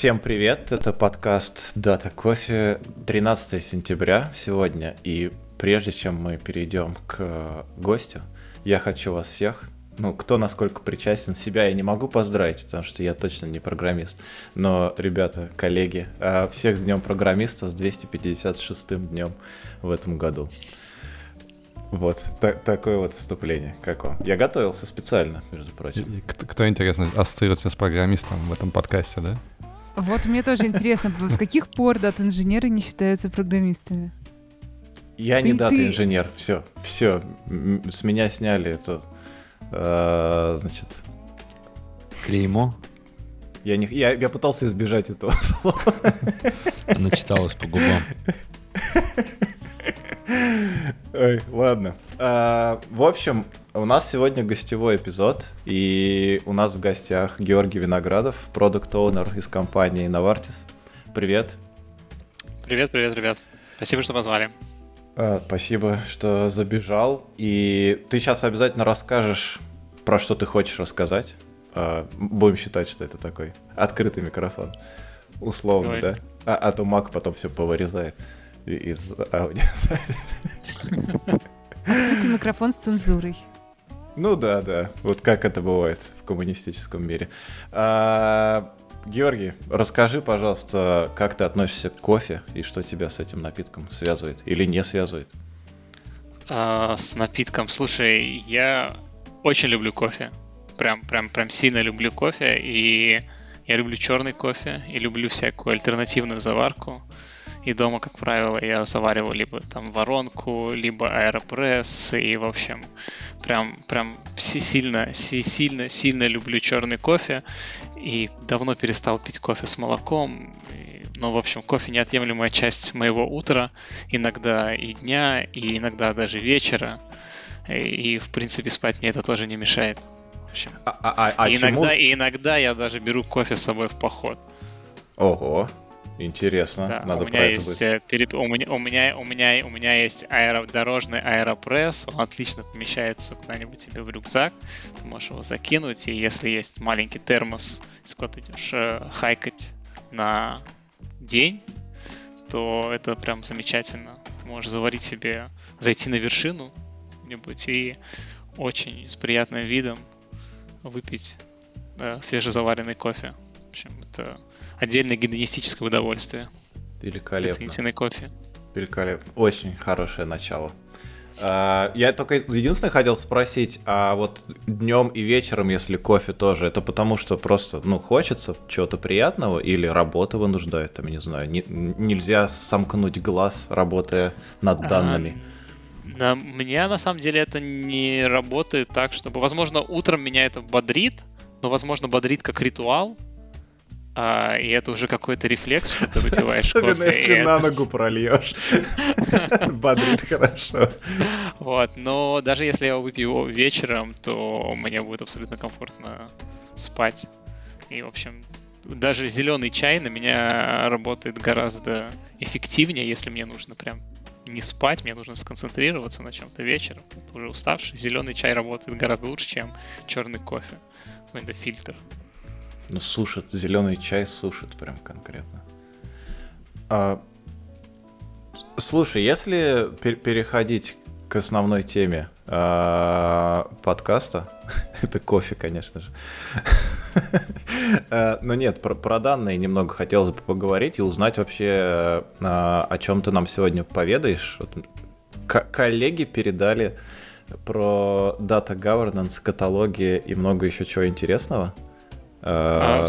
Всем привет, это подкаст Дата Кофе, 13 сентября сегодня, и прежде чем мы перейдем к гостю, я хочу вас всех, ну, кто насколько причастен, себя я не могу поздравить, потому что я точно не программист, но, ребята, коллеги, а, всех с Днем Программиста, с 256-м днем в этом году. Вот, та- такое вот вступление. Как вам? Я готовился специально, между прочим. Кто, кто интересно, ассоциируется с программистом в этом подкасте, да? Вот мне тоже интересно, с каких пор дата-инженеры не считаются программистами? Я не Ты- дата-инженер, все, все, с меня сняли это, э, значит, Клеймо. я, не, я, я пытался избежать этого слова. Она читалась по губам. Ой, ладно. А, в общем, у нас сегодня гостевой эпизод, и у нас в гостях Георгий Виноградов, продукт оунер из компании Novartis. Привет. Привет, привет, ребят. Спасибо, что позвали. А, спасибо, что забежал. И ты сейчас обязательно расскажешь, про что ты хочешь рассказать. А, будем считать, что это такой открытый микрофон. Условно, Давай. да? А, а то Мак потом все повырезает из аудио. Это микрофон с цензурой. Ну да, да. Вот как это бывает в коммунистическом мире. А, Георгий, расскажи, пожалуйста, как ты относишься к кофе и что тебя с этим напитком связывает или не связывает? А, с напитком. Слушай, я очень люблю кофе. Прям, прям, прям сильно люблю кофе. И я люблю черный кофе. И люблю всякую альтернативную заварку. И дома, как правило, я заваривал либо там воронку, либо аэропресс. И, в общем, прям, прям си- сильно, си- сильно, сильно люблю черный кофе. И давно перестал пить кофе с молоком. И, ну, в общем, кофе неотъемлемая часть моего утра. Иногда и дня, и иногда даже вечера. И, в принципе, спать мне это тоже не мешает. В общем, А, а- а- а чему- иногда, и иногда я даже беру кофе с собой в поход. Ого, интересно. Да, Надо у про меня это есть будет. э, переп- у меня у меня у меня у меня есть аэро... дорожный аэропресс, он отлично помещается куда-нибудь тебе в рюкзак, ты можешь его закинуть, и если есть маленький термос, если куда ты идешь э, хайкать на день, то это прям замечательно. Ты можешь заварить себе, зайти на вершину где-нибудь и очень с приятным видом выпить э, свежезаваренный кофе. В общем, это отдельное гедонистическое удовольствие. Великолепно. Ценительный кофе. Великолепно. Очень хорошее начало. А, Я только единственное хотел спросить, а вот днем и вечером, если кофе тоже, это потому что просто, ну, хочется чего-то приятного или работа вынуждает, там, не знаю, не- нельзя сомкнуть глаз, работая над данными. На меня на самом деле это не работает так, чтобы... Возможно, утром меня это бодрит, но, возможно, бодрит как ритуал. А, и это уже какой-то рефлекс, что ты выпиваешь Особенно кофе. если это- на ногу прольешь. Бодрит хорошо. Вот, но даже если я его выпью вечером, то мне будет абсолютно комфортно спать. И, в общем, даже зеленый чай на меня работает гораздо эффективнее, если мне нужно прям не спать, мне нужно сконцентрироваться на чем-то вечером. Уже уставший. Зеленый чай работает гораздо лучше, чем черный кофе. Это фильтр. Ну, сушит, зеленый чай сушит прям конкретно. А, слушай, если пер- переходить к основной теме а, подкаста, это кофе, конечно же. А, Но нет, про, про данные немного хотелось бы поговорить и узнать вообще, а, о чем ты нам сегодня поведаешь. Вот коллеги передали про Data Governance, каталоги и много еще чего интересного. А,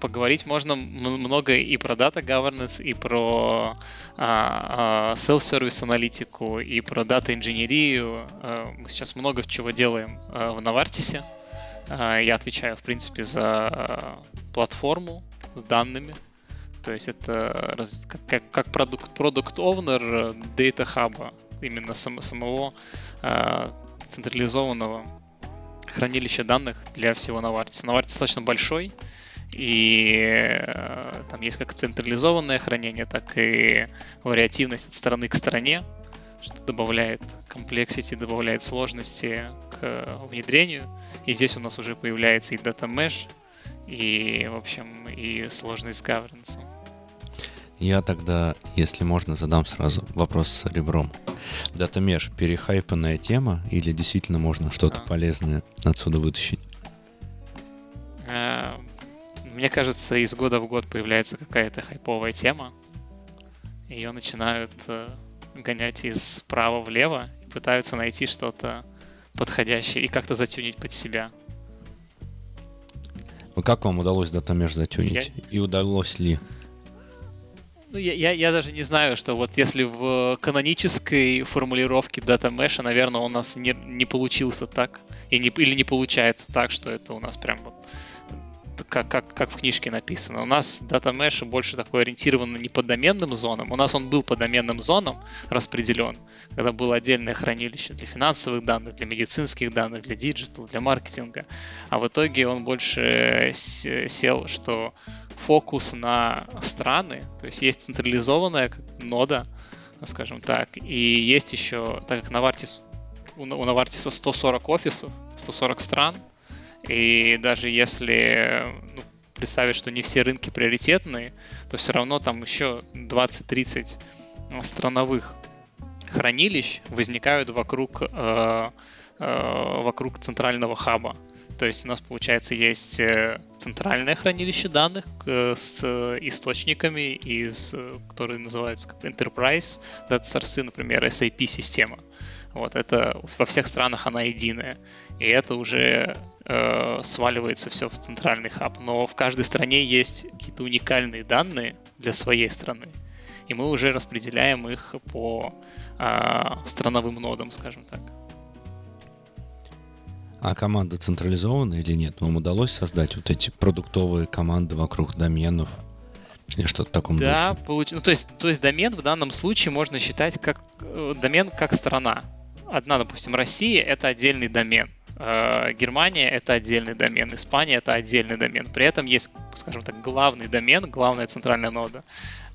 Поговорить можно много и про Data Governance, и про а, а, self-service аналитику, и про дата инженерию. А, Мы сейчас много чего делаем а, в Навартисе. А, Я отвечаю, в принципе, за а, платформу с данными. То есть это как, как продукт, продукт owner Data Hub, именно сам- самого а, централизованного хранилища данных для всего Novartis. Novartis достаточно большой, и э, там есть как централизованное хранение, так и вариативность от стороны к стороне, что добавляет комплексити, добавляет сложности к внедрению. И здесь у нас уже появляется и Data Mesh, и, в общем, и сложность с governance. Я тогда, если можно, задам сразу вопрос с ребром. Датамеш перехайпанная тема или действительно можно что-то А. полезное отсюда вытащить? Э, Мне кажется, из года в год появляется какая-то хайповая тема. Ее начинают э, гонять из вправо влево и пытаются найти что-то подходящее и как-то затюнить под себя. Как вам удалось датамеш затюнить? И удалось ли? Ну, я, я, я даже не знаю, что вот если в канонической формулировке дата меша, наверное, у нас не, не получился так, и не, или не получается так, что это у нас прям вот как, как, как в книжке написано. У нас дата меш больше такой ориентирован не по доменным зонам. У нас он был по доменным зонам распределен, когда было отдельное хранилище для финансовых данных, для медицинских данных, для digital, для маркетинга. А в итоге он больше с- сел, что фокус на страны, то есть есть централизованная нода, скажем так, и есть еще, так как Novartis, у No- у Novartis а 140 офисов, 140 стран, и даже если ну, представить, что не все рынки приоритетные, то все равно там еще 20-30 страновых хранилищ возникают вокруг, э, э, вокруг центрального хаба. То есть у нас, получается, есть э, центральное хранилище данных э, с э, источниками, из, которые называются как Enterprise Data Source, например, SAP-система. Вот это во всех странах она единая. И это уже э, сваливается все в центральный хаб. Но в каждой стране есть какие-то уникальные данные для своей страны. И мы уже распределяем их по а, страновым нодам, скажем так. А команда централизованная или нет? Вам удалось создать вот эти продуктовые команды вокруг доменов? Или что-то таком Да, получ- ну, то, есть, то есть домен в данном случае можно считать как э, домен как страна. Одна, допустим, Россия это отдельный домен. Э, Германия это отдельный домен, Испания это отдельный домен. При этом есть, скажем так, главный домен, главная центральная нода.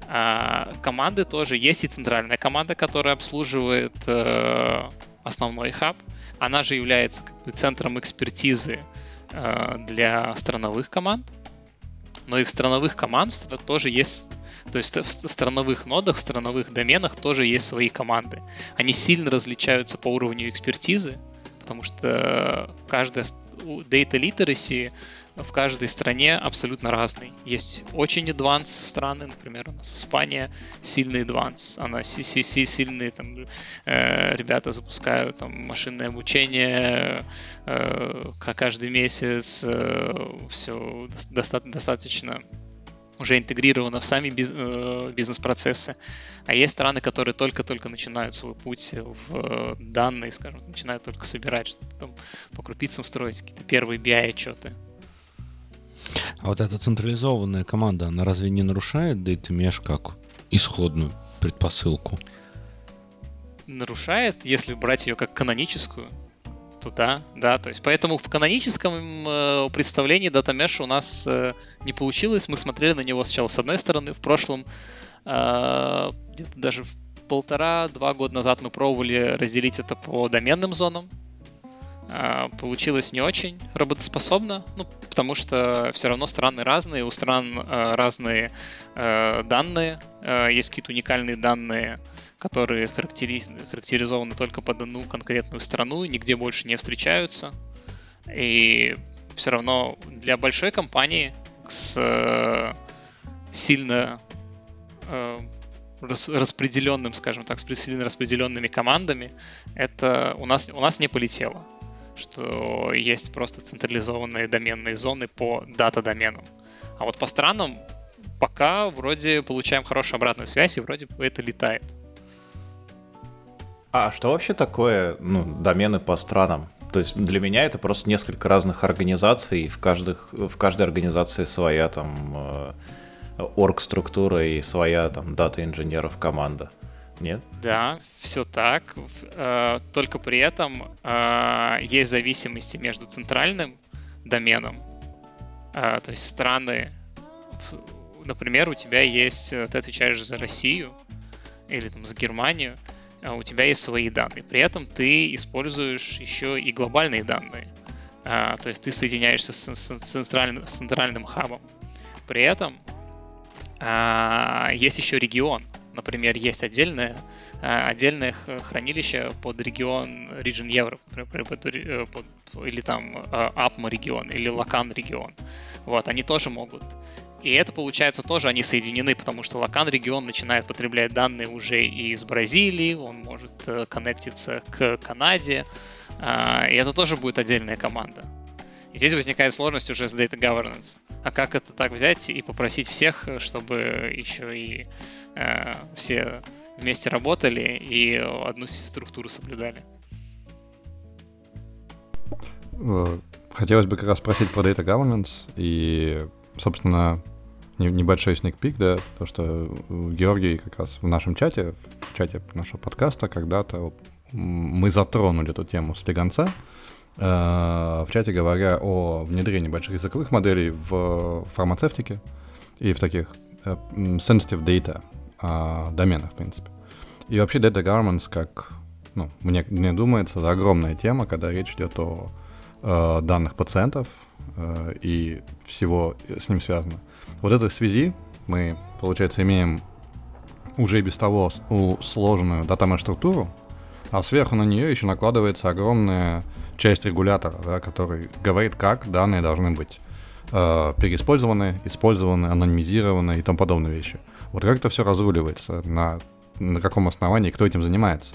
А команды тоже есть и центральная команда, которая обслуживает э, основной хаб. Она же является как бы, центром экспертизы э, для страновых команд. Но и в страновых команд тоже есть то есть в страновых нодах, в страновых доменах тоже есть свои команды. Они сильно различаются по уровню экспертизы, потому что каждая data literacy в каждой стране абсолютно разный. Есть очень advanced страны, например, у нас Испания сильный advanced, она си- си- си- сильные там э, ребята запускают там машинное обучение э, ка- каждый месяц, все достаточно уже интегрировано в сами биз- э, бизнес-процессы. А есть страны, которые только-только начинают свой путь в э, данные, скажем, начинают только собирать что-то там, по крупицам строить какие-то первые BI-отчеты. А вот эта централизованная команда, она разве не нарушает Data Mesh как исходную предпосылку? Нарушает, если брать ее как каноническую, то да, то есть поэтому в каноническом э, представлении Mesh у нас э, не получилось, мы смотрели на него сначала с одной стороны, в прошлом э, где-то даже полтора-два года назад мы пробовали разделить это по доменным зонам, А, получилось не очень работоспособно, ну, потому что все равно страны разные, у стран э, разные э, данные, э, есть какие-то уникальные данные, которые характери- характеризованы только под одну конкретную страну, нигде больше не встречаются. И все равно для большой компании с э, сильно э, рас- распределенным, скажем так, с сильно распределенными командами, это у нас, у нас не полетело. Что есть просто централизованные доменные зоны по дата-доменам. А вот по странам пока вроде получаем хорошую обратную связь, и вроде это летает. А что вообще такое, ну, домены по странам? То есть для меня это просто несколько разных организаций, в, каждых, в каждой организации своя там э, орг-структура и своя там дата инженеров команда. Нет? Да, все так. Э, Только при этом э, есть зависимости между центральным доменом, то есть страны, например, у тебя есть, ты отвечаешь за Россию или там за Германию, у тебя есть свои данные. При этом ты используешь еще и глобальные данные. А, то есть ты соединяешься с, с, центральным, с центральным хабом. При этом а, есть еще регион. Например, есть отдельное, а, отдельное хранилище под регион Region Евро, э, или там APMA регион, или Лакан регион. Вот, они тоже могут. И это получается тоже они соединены, потому что Лакан регион начинает потреблять данные уже и из Бразилии, он может э, коннектиться к Канаде, а, и это тоже будет отдельная команда. И здесь возникает сложность уже с data governance. А как это так взять и попросить всех, чтобы еще и э, все вместе работали и одну структуру соблюдали? Э, хотелось бы как раз спросить про data governance и, собственно, небольшой peek, да, то, что Георгий как раз в нашем чате, в чате нашего подкаста когда-то мы затронули эту тему слегонца, э, в чате говоря о внедрении больших языковых моделей в фармацевтике и в таких э, sensitive data э, доменах, в принципе. И вообще data governance, как, ну, мне, мне думается, это огромная тема, когда речь идет о э, данных пациентов и всего с ним связано. Вот этой связи мы, получается, имеем уже без того сложную датамэ структуру, а сверху на нее еще накладывается огромная часть регулятора, да, который говорит, как данные должны быть э, переиспользованы, использованы, анонимизированы и тому подобные вещи. Вот как это все разруливается, на, на каком основании, кто этим занимается.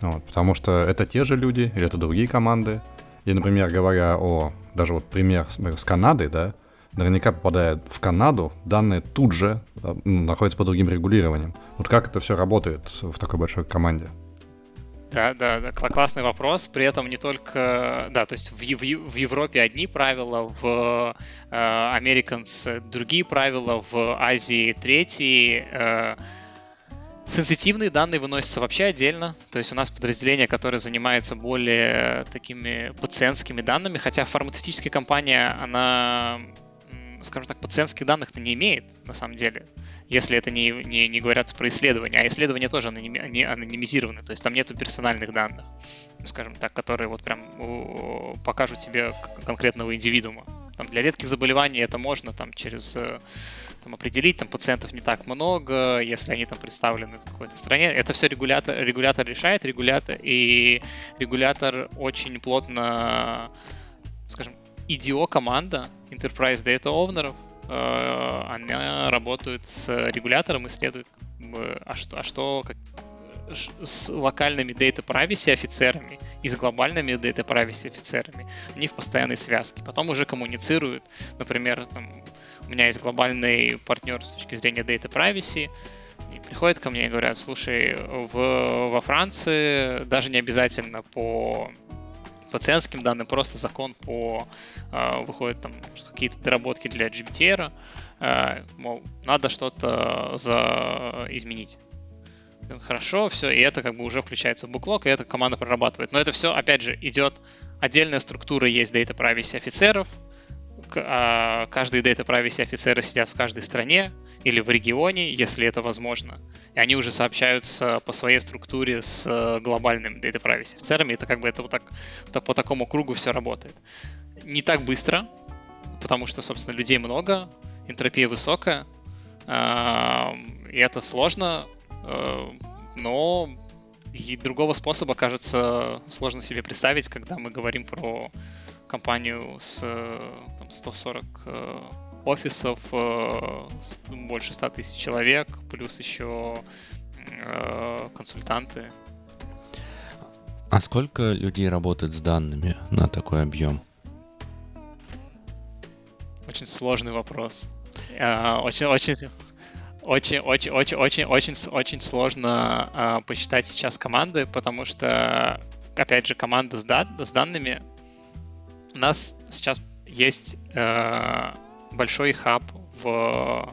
Вот, потому что это те же люди или это другие команды. И, например, говоря о, даже вот пример с, с Канадой, да, наверняка попадая в Канаду, данные тут же э, находятся под другим регулированием. Вот как это все работает в такой большой команде? Да, да, да, классный вопрос. При этом не только, да, то есть в, в, в Европе одни правила, в э, другие правила, в Азии третьи. Э, Сенситивные данные выносятся вообще отдельно. То есть у нас подразделение, которое занимается более такими пациентскими данными, хотя фармацевтическая компания, она, скажем так, пациентских данных-то не имеет на самом деле если это не, не, не говорят про исследования. А исследования тоже аноними, они анонимизированы, то есть там нету персональных данных, ну, скажем так, которые вот прям покажут тебе конкретного индивидуума. Там для редких заболеваний это можно там через э, там, определить, там пациентов не так много, если они там представлены в какой-то стране. Это все регулятор, регулятор решает, регулятор, и регулятор очень плотно, скажем, IDO команда, Enterprise Data Owner, Э, она работает с регулятором и следует, а что, а что как, с локальными data privacy офицерами и с глобальными data privacy офицерами. Они в постоянной связке. Потом уже коммуницируют. Например, там, у меня есть глобальный партнер с точки зрения data privacy, и приходят ко мне и говорят, слушай, в, во Франции даже не обязательно по пациентским данным, просто закон по э, выходит там какие-то доработки для GBTR, э, мол, надо что-то за изменить. Хорошо, все, и это как бы уже включается в буклог, и эта команда прорабатывает. Но это все, опять же, идет отдельная структура, есть Data Privacy офицеров, каждые Data Privacy офицеры сидят в каждой стране или в регионе, если это возможно и они уже сообщаются по своей структуре с э, глобальным Data Privacy офицерами. Это как бы это вот так, так по такому кругу все работает. Не так быстро, потому что, собственно, людей много, энтропия высокая, и это сложно, э, но и другого способа, кажется, сложно себе представить, когда мы говорим про компанию с 140 э, офисов, э, ну, больше 100 тысяч человек, плюс еще э, консультанты. А сколько людей работает с данными на такой объем? Очень сложный вопрос. Очень, очень, очень, очень, очень, очень, очень, очень сложно посчитать сейчас команды, потому что, опять же, команда с данными у нас сейчас есть большой хаб в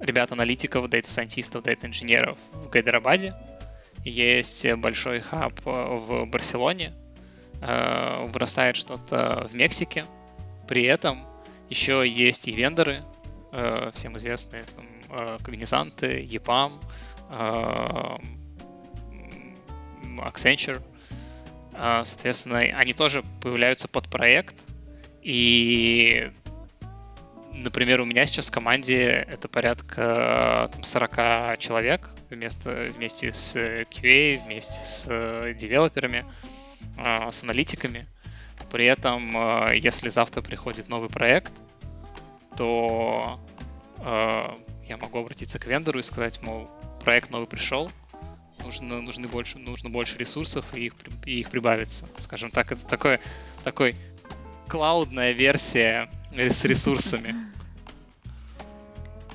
ребят аналитиков, data scientist ов, data-инженеров в Хайдарабаде. Есть большой хаб в Барселоне. Э, вырастает что-то в Мексике. При этом еще есть и вендоры, э, всем известные там, э, Cognizant ы, EPAM, Accenture. Соответственно, они тоже появляются под проект, И, например, у меня сейчас в команде это порядка там, 40 человек вместо, вместе с QA, вместе с э, девелоперами, э, с аналитиками. При этом, э, если завтра приходит новый проект, то я могу обратиться к вендору и сказать, мол, проект новый пришел, нужно, нужны больше, нужно больше ресурсов и их, и их прибавится. Скажем так, это такой, такой клаудная версия с ресурсами.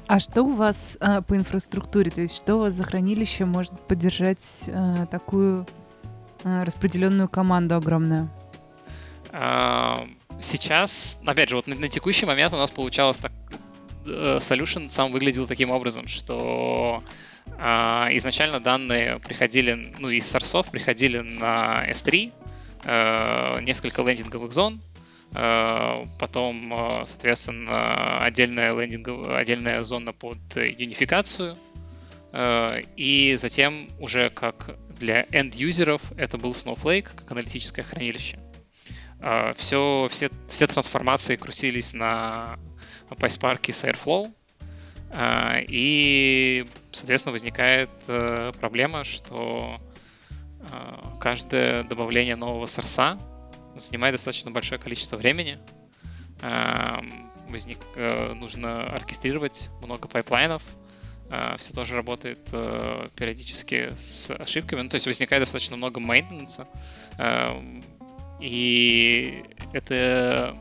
А что у вас а, по инфраструктуре? То есть что у вас за хранилище может поддержать а, такую а, распределенную команду огромную? А, сейчас, опять же, вот на, на текущий момент у нас получалось так, э, solution сам выглядел таким образом, что а, изначально данные приходили, ну, из сорсов приходили на S3, э, несколько лендинговых зон, э, потом, э, соответственно, отдельная лендинговая, отдельная зона под юнификацию, и затем уже как для end-юзеров это был Snowflake, как аналитическое хранилище. Все, все, все трансформации крутились на PySpark с Airflow, и, соответственно, возникает э, проблема, что каждое добавление нового source а занимает достаточно большое количество времени. А, возник, э, нужно оркестрировать много pipeline ов. Все тоже работает э, периодически с ошибками. Ну, то есть возникает достаточно много maintenance а. И эта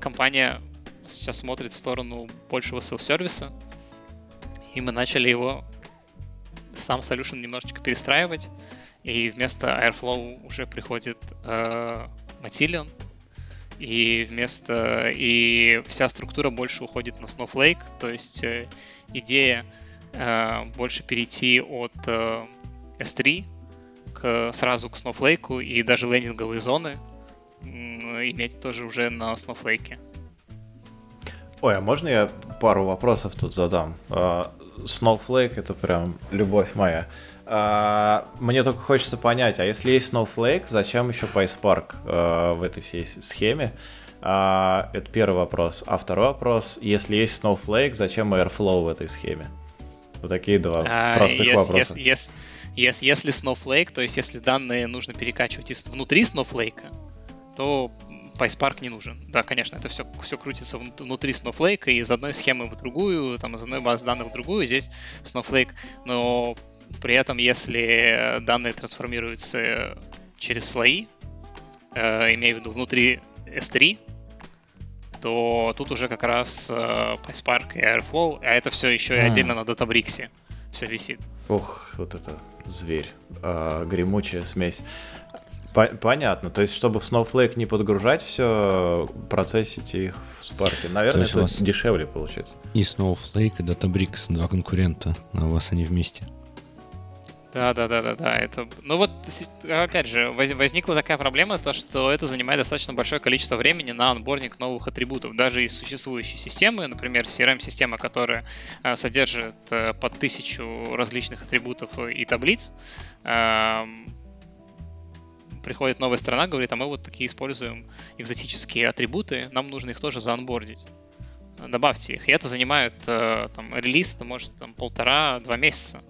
компания сейчас смотрит в сторону большего селf-сервиса, и мы начали его сам solution немножечко перестраивать, и вместо Airflow уже приходит э, Matillion, и вместо и вся структура больше уходит на Snowflake, то есть э, идея э, больше перейти от э, S3 к, сразу к Snowflake и даже лендинговые зоны иметь тоже уже на Snowflake. Ой, а можно я пару вопросов тут задам? А, Snowflake это прям любовь моя. А, мне только хочется понять, а если есть Snowflake, зачем еще PySpark а, в этой всей схеме? А, это первый вопрос. А второй вопрос, если есть Snowflake, зачем Airflow в этой схеме? Вот такие два а, простых yes, вопроса. Yes, yes, yes, если Snowflake, то есть если данные нужно перекачивать из, внутри Snowflake, то PySpark не нужен. Да, конечно, это все, все крутится внутри Snowflake, и из одной схемы в другую, там, из одной базы данных в другую, здесь Snowflake, но при этом, если данные трансформируются через слои, э, имею в виду внутри S3, то тут уже как раз э, PySpark и Airflow, а это все еще и отдельно на Databricks все висит. Ох, вот это зверь, э, гремучая смесь. Понятно. То есть, чтобы в Snowflake не подгружать все, процессите их в Spark. Наверное, это дешевле получается. И Snowflake, и Databricks, два конкурента, а у вас они вместе. Да, да, да, да, да. Это, ну вот, опять же, возникла такая проблема, то, что это занимает достаточно большое количество времени на анбординг новых атрибутов. Даже из существующей системы, например, CRM-система, которая э, содержит э, под тысячу различных атрибутов и таблиц, э, приходит новая страна, говорит, а мы вот такие используем экзотические атрибуты, нам нужно их тоже заонбордить. Добавьте их. И это занимает, э, там, релиз, может там полтора-два месяца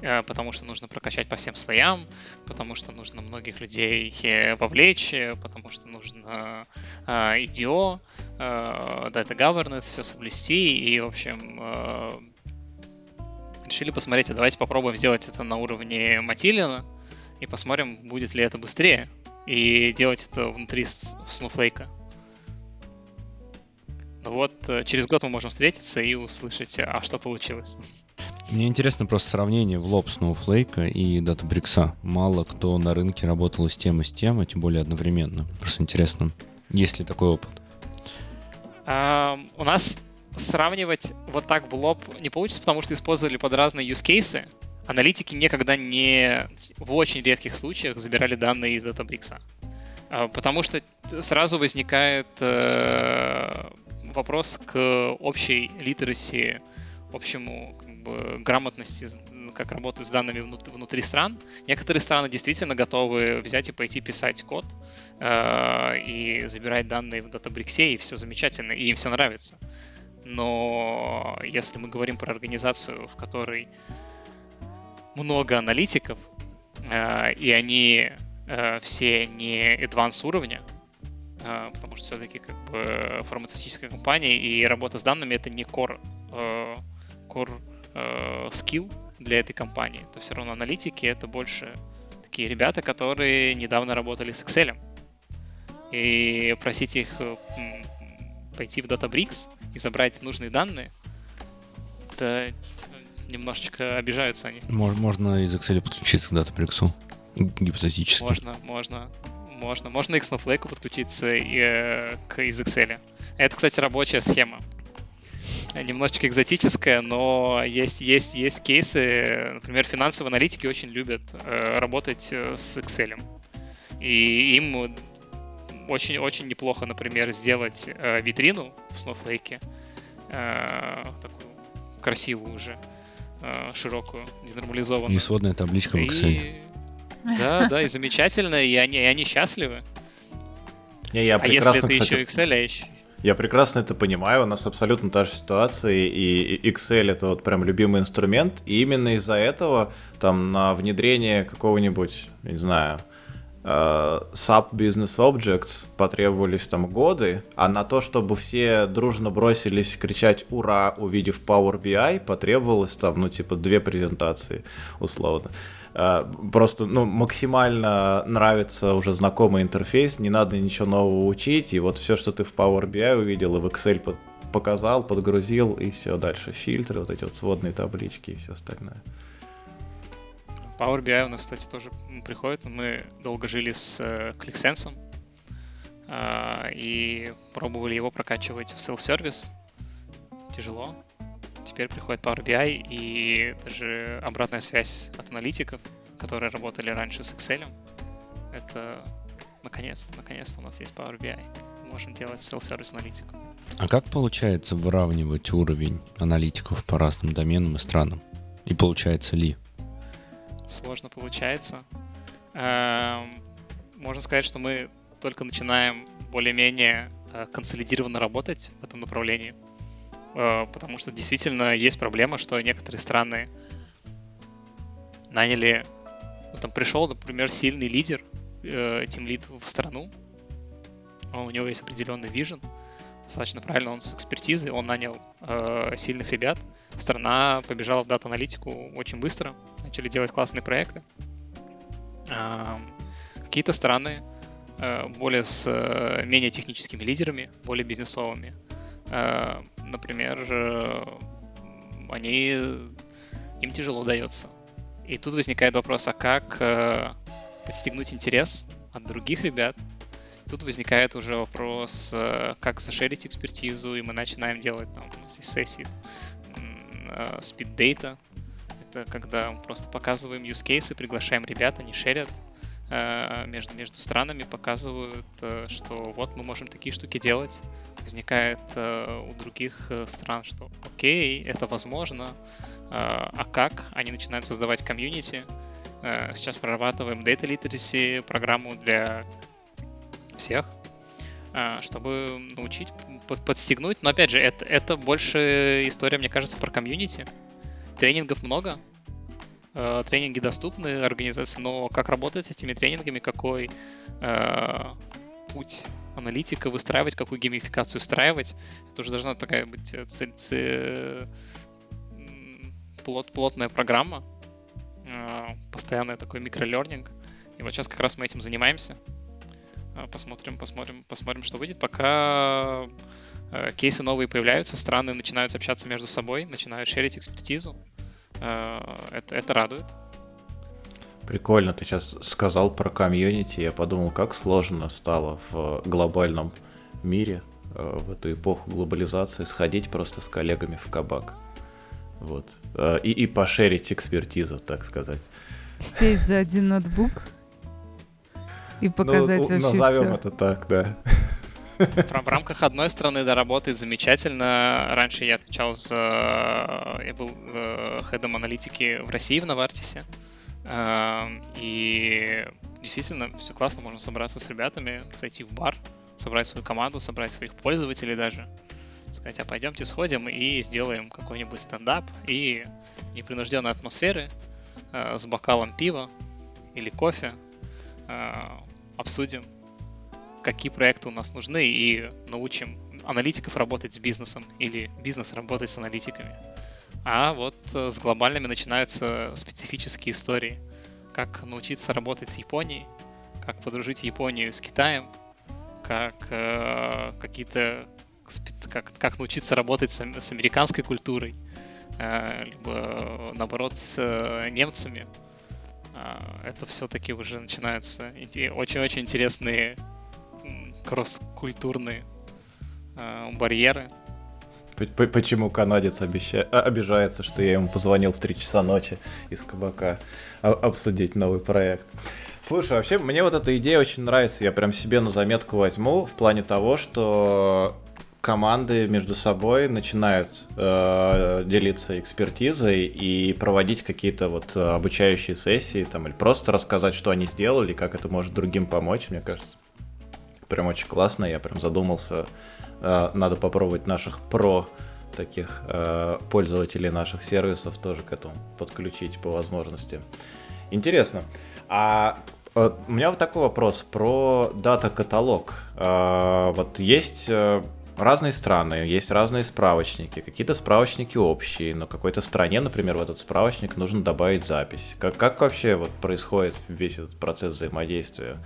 потому что нужно прокачать по всем слоям, потому что нужно многих людей вовлечь, потому что нужно IDO, э, Data Governance, все соблюсти, и, в общем, решили посмотреть, а давайте попробуем сделать это на уровне Матилина, и посмотрим, будет ли это быстрее, и делать это внутри Snowflake. Ну вот, э, через год мы можем встретиться и услышать, а что получилось. Мне интересно просто сравнение в лоб Snowflake и Databricks. Мало кто на рынке работал с тем, и с тем, а тем более одновременно. Просто интересно, есть ли такой опыт? У нас сравнивать вот так в лоб не получится, потому что использовали под разные use cases аналитики никогда не, в очень редких случаях, забирали данные из Databricks. А, потому что сразу возникает э, вопрос к общей литераси, общему грамотности как работают с данными внутри стран. Некоторые страны действительно готовы взять и пойти писать код э, и забирать данные в Databricks, и все замечательно, и им все нравится. Но если мы говорим про организацию, в которой много аналитиков, э, и они э, все не advanced уровня, э, потому что все-таки как бы фармацевтическая компания и работа с данными это не core, э, core э, skill для этой компании, то все равно аналитики это больше такие ребята, которые недавно работали с Excel. И просить их э, пойти в Databricks и забрать нужные данные, это немножечко обижаются они. Можно из Excel подключиться к Databricks гипотетически. Можно, можно, можно. Можно и к Snowflake подключиться и, э, к, из Excel. Это, кстати, рабочая схема. Немножечко экзотическая, но есть, есть, есть кейсы. Например, финансовые аналитики очень любят э, работать э, с Excel. И им очень-очень неплохо, например, сделать э, витрину в Snowflake, э, такую красивую уже, э, широкую, денормализованную. И сводная табличка в Excel. И... Да, да, и замечательно, и они, и они счастливы. Не, я а если это кстати, еще Excel, а еще... Я прекрасно это понимаю, у нас абсолютно та же ситуация, и Excel это вот прям любимый инструмент, и именно из-за этого там на внедрение какого-нибудь, не знаю, uh, Sub Business Objects потребовались там годы, а на то, чтобы все дружно бросились кричать «Ура!», увидев Power BI, потребовалось там, ну, типа, две презентации, условно. Uh, просто, ну, максимально нравится уже знакомый интерфейс, не надо ничего нового учить, и вот все, что ты в Power BI увидел и в Excel под показал, подгрузил, и все дальше. Фильтры, вот эти вот сводные таблички и все остальное. Power BI у нас, кстати, тоже приходит. Мы долго жили с э, ClickSense э, и пробовали его прокачивать в self-service. Тяжело. Теперь приходит Power BI и даже обратная связь от аналитиков, которые работали раньше с Excel. Это наконец-то, наконец-то у нас есть Power BI. Мы можем делать self-service аналитику. А как получается выравнивать уровень аналитиков по разным доменам и странам? И получается ли? сложно получается. Эм, можно сказать, что мы только начинаем более-менее э, консолидированно работать в этом направлении, потому что действительно есть проблема, что некоторые страны наняли, ну, там пришел, например, сильный лидер, тем лид в страну, у него есть определенный вижен, достаточно правильно, он с экспертизой, он нанял э, сильных ребят, страна побежала в дата-аналитику очень быстро, начали делать классные проекты. Какие-то страны э, более с э, менее техническими лидерами, более бизнесовыми. Э, например, они, им тяжело дается. И тут возникает вопрос, а как подстегнуть интерес от других ребят? Тут возникает уже вопрос, как зашерить экспертизу, и мы начинаем делать там, сессии data, это когда просто показываем use cases, приглашаем ребят, они шерят э, между, между странами, показывают, э, что вот мы можем такие штуки делать. Возникает э, у других стран, что окей, это возможно, а как? Они начинают создавать комьюнити. Сейчас прорабатываем Data Literacy программу для всех, чтобы научить, подстегнуть. Но опять же, это, это больше история, мне кажется, про комьюнити. Тренингов много, э, тренинги доступны организации, но как работать с этими тренингами, какой э, путь аналитика выстраивать, какую геймификацию устраивать, это уже должна такая быть э, цель, цель, плот, плотная программа, э, постоянный такой микролернинг. И вот сейчас как раз мы этим занимаемся. Э, посмотрим, посмотрим, посмотрим, что выйдет. Пока Э, кейсы новые появляются, страны начинают общаться между собой, начинают шерить экспертизу. Э, это, это радует. Прикольно, ты сейчас сказал про комьюнити. Я подумал, как сложно стало в глобальном мире э, в эту эпоху глобализации сходить просто с коллегами в кабак. Вот. И, и пошерить экспертизу, так сказать. Сесть за один ноутбук и показать ну, вообще назовем все. это так, да. В рамках одной страны, да, работает замечательно. Раньше я отвечал за... Я был э, хедом аналитики в России, в Новартисе. Эм, и действительно, все классно, можно собраться с ребятами, зайти в бар, собрать свою команду, собрать своих пользователей даже. Сказать, а пойдемте сходим и сделаем какой-нибудь стендап и непринужденной атмосферы э, с бокалом пива или кофе э, обсудим какие проекты у нас нужны и научим аналитиков работать с бизнесом или бизнес работать с аналитиками. А вот э, с глобальными начинаются специфические истории. Как научиться работать с Японией, как подружить Японию с Китаем, как э, какие-то как, как научиться работать с, с американской культурой, э, либо наоборот с э, немцами. Э, это все-таки уже начинаются очень-очень интересные кросс-культурные э, барьеры. Почему канадец обеща... А, обижается, что я ему позвонил в 3 часа ночи из кабака обсудить новый проект? Слушай, вообще мне вот эта идея очень нравится. Я прям себе на заметку возьму в плане того, что команды между собой начинают э, делиться экспертизой и проводить какие-то вот обучающие сессии там или просто рассказать, что они сделали, как это может другим помочь, мне кажется прям очень классно, я прям задумался, э, надо попробовать наших про таких э, пользователей наших сервисов тоже к этому подключить по возможности. Интересно. А э, у меня вот такой вопрос про дата-каталог. Вот есть разные страны, есть разные справочники, какие-то справочники общие, но какой-то стране, например, в этот справочник нужно добавить запись. Как, как вообще вот происходит весь этот процесс взаимодействия?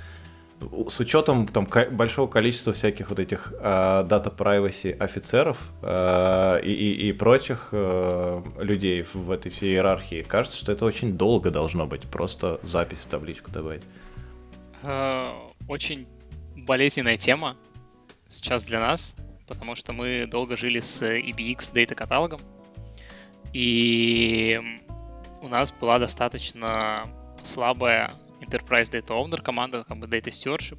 С учетом там большого количества всяких вот этих э, data privacy офицеров э, и, и, прочих э, людей в этой всей иерархии, кажется, что это очень долго должно быть, просто запись в табличку добавить. Очень болезненная тема сейчас для нас, потому что мы долго жили с EBX Data каталогом, и у нас была достаточно слабая Enterprise Data Owner команда, как бы Data Stewardship.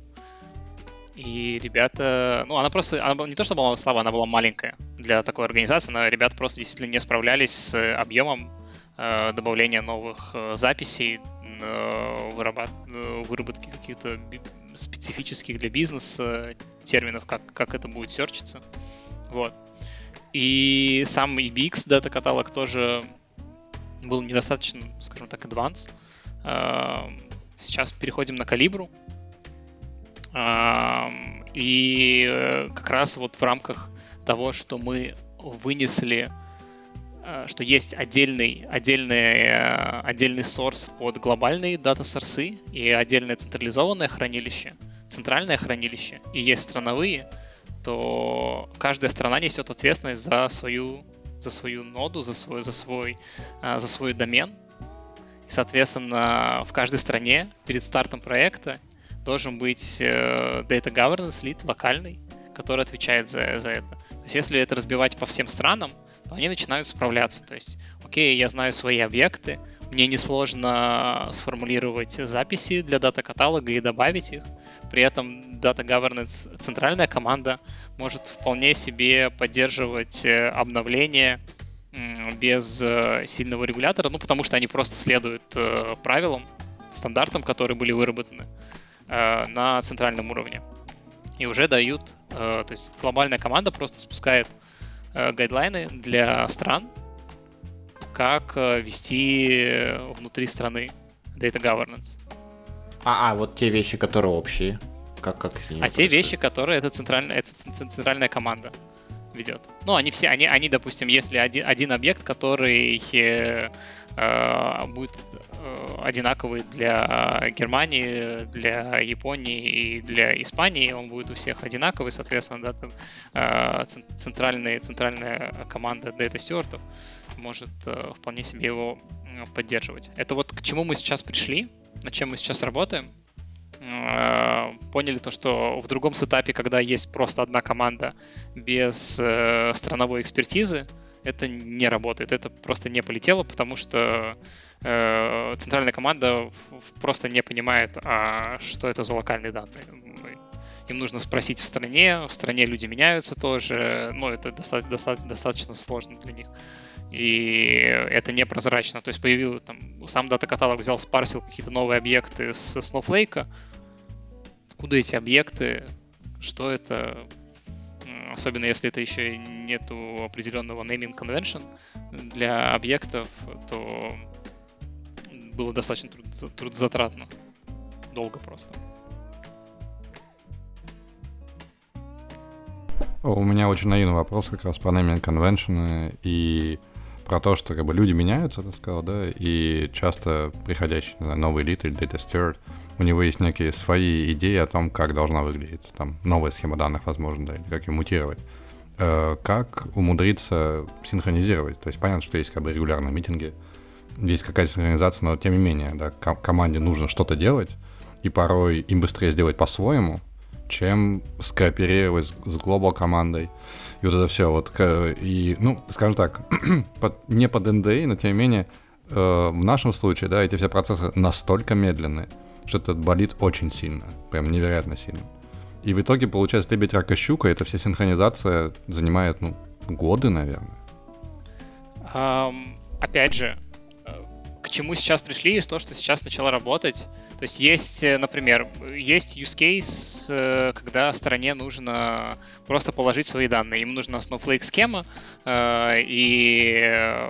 И ребята, ну, она просто, она не то, что была слабая, она была маленькая для такой организации, но ребята просто действительно не справлялись с объемом э, добавления новых э, записей, э, выработ... Э, выработки каких-то специфических для бизнеса терминов, как, как это будет серчиться. Вот. И сам EBX дата каталог тоже был недостаточно, скажем так, advanced. Эм, Сейчас переходим на калибру. И э, как раз вот в рамках того, что мы вынесли, э, что есть отдельный, отдельный, э, отдельный сорс под глобальные дата-сорсы и отдельное централизованное хранилище, центральное хранилище, и есть страновые, то каждая страна несет ответственность за свою, за свою ноду, за свой, за свой, за свой домен, и, соответственно, в каждой стране перед стартом проекта должен быть э, Data Governance Lead локальный, который отвечает за, за это. То есть если это разбивать по всем странам, то они начинают справляться. То есть, окей, я знаю свои объекты, мне несложно сформулировать записи для дата-каталога и добавить их. При этом Data Governance центральная команда может вполне себе поддерживать э, обновления без э, сильного регулятора, ну, потому что они просто следуют э, правилам, стандартам, которые были выработаны э, на центральном уровне. И уже дают, то есть глобальная команда просто спускает гайдлайны для стран, как вести внутри страны data governance. А, а вот те вещи, которые общие, как, как с ними? А происходит? те вещи, которые это центральная, это центральная команда ведет. Ну, они все, они, они допустим, если один, один объект, который э, э, будет э, одинаковый для Германии, для Японии и для Испании, он будет у всех одинаковый, соответственно, да, э, центральная, центральная команда Data Stewardов может э, вполне себе его поддерживать. Это вот к чему мы сейчас пришли, над чем мы сейчас работаем. Э, поняли то, что в другом сетапе, когда есть просто одна команда без э, страновой экспертизы, это не работает, это просто не полетело, потому что э, центральная команда просто не понимает, а что это за локальные данные. им нужно спросить в стране, в стране люди меняются тоже, но это достаточно, достаточно, достаточно сложно для них. И это непрозрачно. То есть появился там, сам дата-каталог взял, спарсил какие-то новые объекты с Snowflake. Откуда эти объекты? Что это? Особенно если это еще нету определенного naming convention для объектов, то было достаточно труд, трудозатратно. Долго просто. У меня очень наивный вопрос как раз про naming convention и про то, что как бы люди меняются, ты сказал, да, и часто приходящий, не знаю, новый лид или data steward, у него есть некие свои идеи о том, как должна выглядеть там новая схема данных, возможно, да, или как ее мутировать. Э, как умудриться синхронизировать? То есть понятно, что есть как бы регулярные митинги, есть какая-то синхронизация, но тем не менее, да, команде нужно что-то делать, и порой им быстрее сделать по-своему, чем скооперировать с глобал командой. И вот это все, вот, и, ну, скажем так, под, не под NDA, но тем не менее, э, в нашем случае, да, эти все процессы настолько медленные, что это болит очень сильно, прям невероятно сильно. И в итоге получается лебедь, рака, щука, эта вся синхронизация занимает, ну, годы, наверное. Um, опять же, чему сейчас пришли, и то, что сейчас начало работать, то есть есть, э, например, есть use case, э, когда стороне нужно просто положить свои данные. Им нужна Snowflake схема, э, и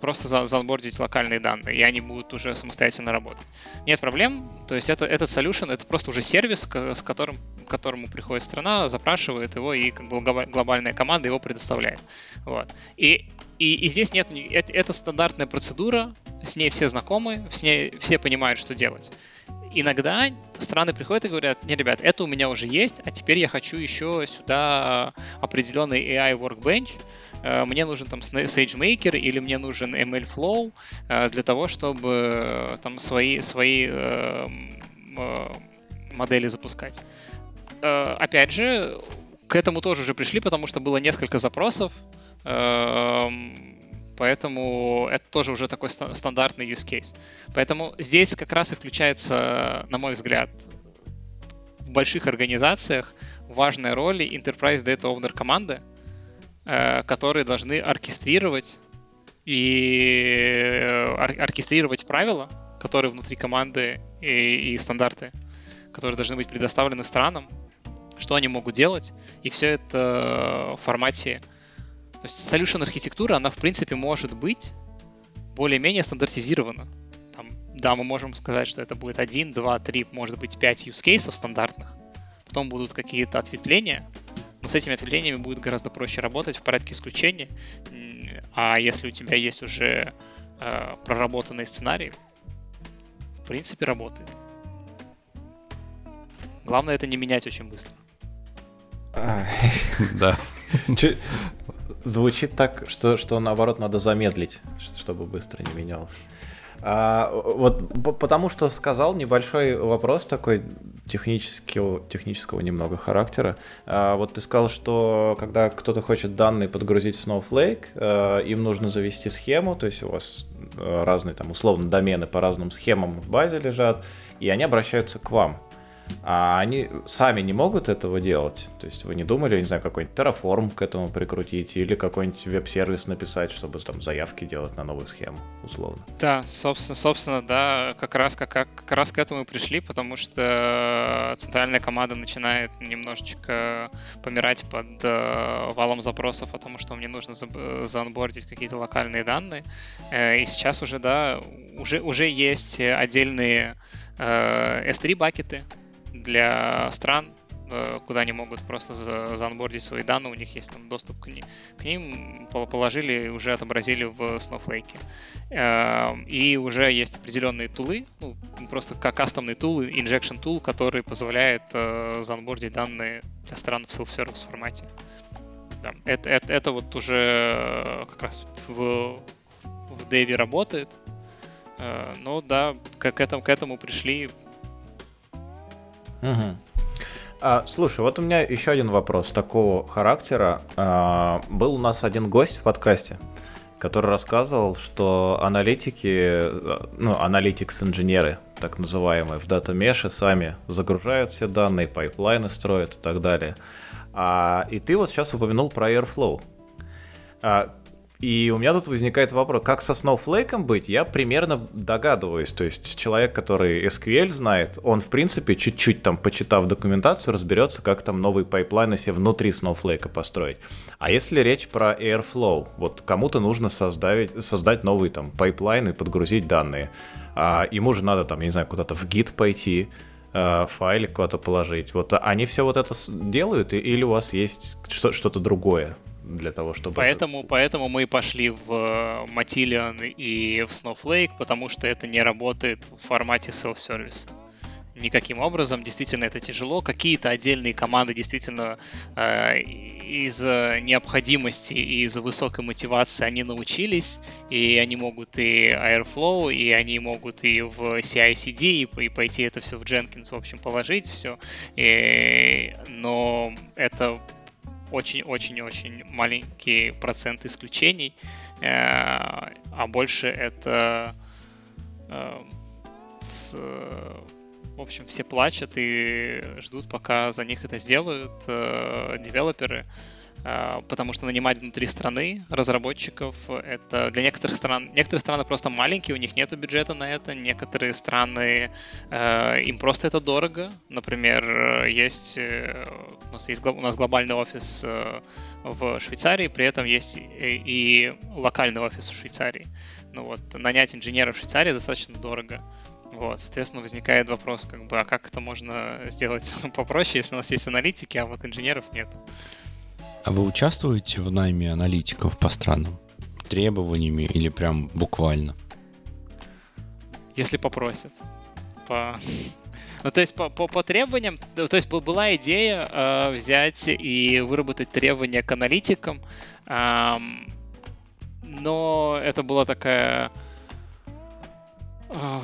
просто за заонбордить локальные данные, и они будут уже самостоятельно работать. Нет проблем, то есть это, этот solution, это просто уже сервис, с которым, к которому приходит страна, запрашивает его, и как бы глобальная команда его предоставляет. Вот. И, и, и здесь нет, это, это стандартная процедура, с ней все знакомы, с ней все понимают, что делать. Иногда страны приходят и говорят, не, ребят, это у меня уже есть, а теперь я хочу еще сюда определенный AI Workbench, мне нужен там SageMaker или мне нужен MLflow э, для того, чтобы э, там свои, свои модели запускать. Опять же, к этому тоже уже пришли, потому что было несколько запросов, поэтому это тоже уже такой стандартный use case. Поэтому здесь как раз и включается, на мой взгляд, в больших организациях важная роль Enterprise Data Owner команды, Э, которые должны оркестрировать и э, оркестрировать правила, которые внутри команды и, и стандарты, которые должны быть предоставлены странам, что они могут делать, и все это в формате... То есть solution архитектура, она в принципе может быть более-менее стандартизирована. Там, да, мы можем сказать, что это будет один, два, три, может быть, пять use cases стандартных. Потом будут какие-то ответвления, но с этими ответвлениями будет гораздо проще работать в порядке исключения. А если у тебя есть уже э, проработанный сценарий, в принципе, работает. Главное это не менять очень быстро. Да. Звучит так, что, что наоборот надо замедлить, чтобы быстро не менялось. А, вот потому что сказал небольшой вопрос такой технического, технического немного характера. А, вот ты сказал, что когда кто-то хочет данные подгрузить в Snowflake, а, им нужно завести схему, то есть у вас а, разные там условно домены по разным схемам в базе лежат, и они обращаются к вам а они сами не могут этого делать. То есть вы не думали, не знаю, какой-нибудь Terraform к этому прикрутить или какой-нибудь веб-сервис написать, чтобы там заявки делать на новую схему, условно. Да, собственно, собственно, да, как раз, как, как раз к этому и пришли, потому что центральная команда начинает немножечко помирать под э, валом запросов о том, что мне нужно за, заонбордить какие-то локальные данные. Э, и сейчас уже, да, уже, уже есть отдельные э, S3-бакеты, для стран, э, куда они могут просто за, заонбордить свои данные, у них есть там доступ к, ни, к ним, положили и уже отобразили в Snowflake. Эм, и уже есть определенные тулы, ну, просто как кастомный тул, injection tool, который позволяет э, заонбордить данные для стран в self-service формате. Да, это, это, это вот уже э, как раз в, в Dev работает. Но да, к, к, этому, к этому пришли Угу. А, слушай, вот у меня еще один вопрос такого характера. А, был у нас один гость в подкасте, который рассказывал, что аналитики, ну, analytics-инженеры, так называемые, в Mesh сами загружают все данные, pipeline ы строят и так далее. А, и ты вот сейчас упомянул про Airflow. А, и у меня тут возникает вопрос, как со Snowflake быть, я примерно догадываюсь. То есть человек, который SQL знает, он, в принципе, чуть-чуть там, почитав документацию, разберется, как там новый pipeline себе внутри Snowflake построить. А если речь про Airflow, вот кому-то нужно создать, создать новый там pipeline и подгрузить данные. А ему же надо там, я не знаю, куда-то в Git пойти, э, файлик куда-то положить. Вот они все вот это делают, или у вас есть что-то другое? Для того, чтобы... Поэтому, это... поэтому мы пошли в э, Matillion и в Snowflake, потому что это не работает в формате self-service. Никаким образом, действительно, это тяжело. Какие-то отдельные команды действительно э, из необходимости и из высокой мотивации они научились, и они могут и Airflow, и они могут и в CI-CD, и, и пойти это все в Jenkins, в общем, положить все. И, но это очень-очень-очень маленький процент исключений, э, а больше это э, с, в общем, все плачут и ждут, пока за них это сделают э, девелоперы. Потому что нанимать внутри страны разработчиков, это для некоторых стран, некоторые страны просто маленькие, у них нет бюджета на это, некоторые страны, э, им просто это дорого. Например, есть, э, у нас есть у нас глобальный офис э, в Швейцарии, при этом есть и, локальный офис в Швейцарии. Ну вот, нанять инженера в Швейцарии достаточно дорого. Вот, соответственно, возникает вопрос, как бы, а как это можно сделать попроще, если у нас есть аналитики, а вот инженеров нет. А вы участвуете в найме аналитиков по странам? Требованиями или прям буквально? Если попросят. По... Ну, то есть по, по, по требованиям, то есть была идея э, взять и выработать требования к аналитикам, э, но это была такая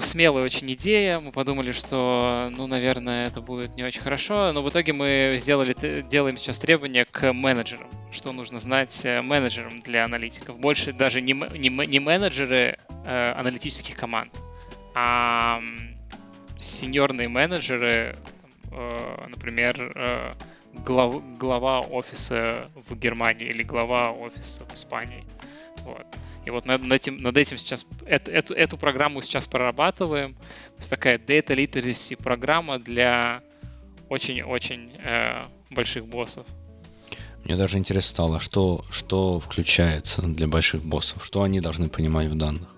смелая очень идея. Мы подумали, что, ну, наверное, это будет не очень хорошо. Но в итоге мы сделали, делаем сейчас требования к менеджерам. Что нужно знать э, менеджерам для аналитиков. Больше даже не, не, не менеджеры э, аналитических команд, а сеньорные менеджеры, э, например, э, глав, глава офиса в Германии или глава офиса в Испании. Вот. И вот над, над, этим, над этим сейчас, эту, эту, эту программу сейчас прорабатываем. То есть такая Data Literacy программа для очень-очень э, больших боссов. Мне даже интересно стало, что, что включается для больших боссов, что они должны понимать в данных.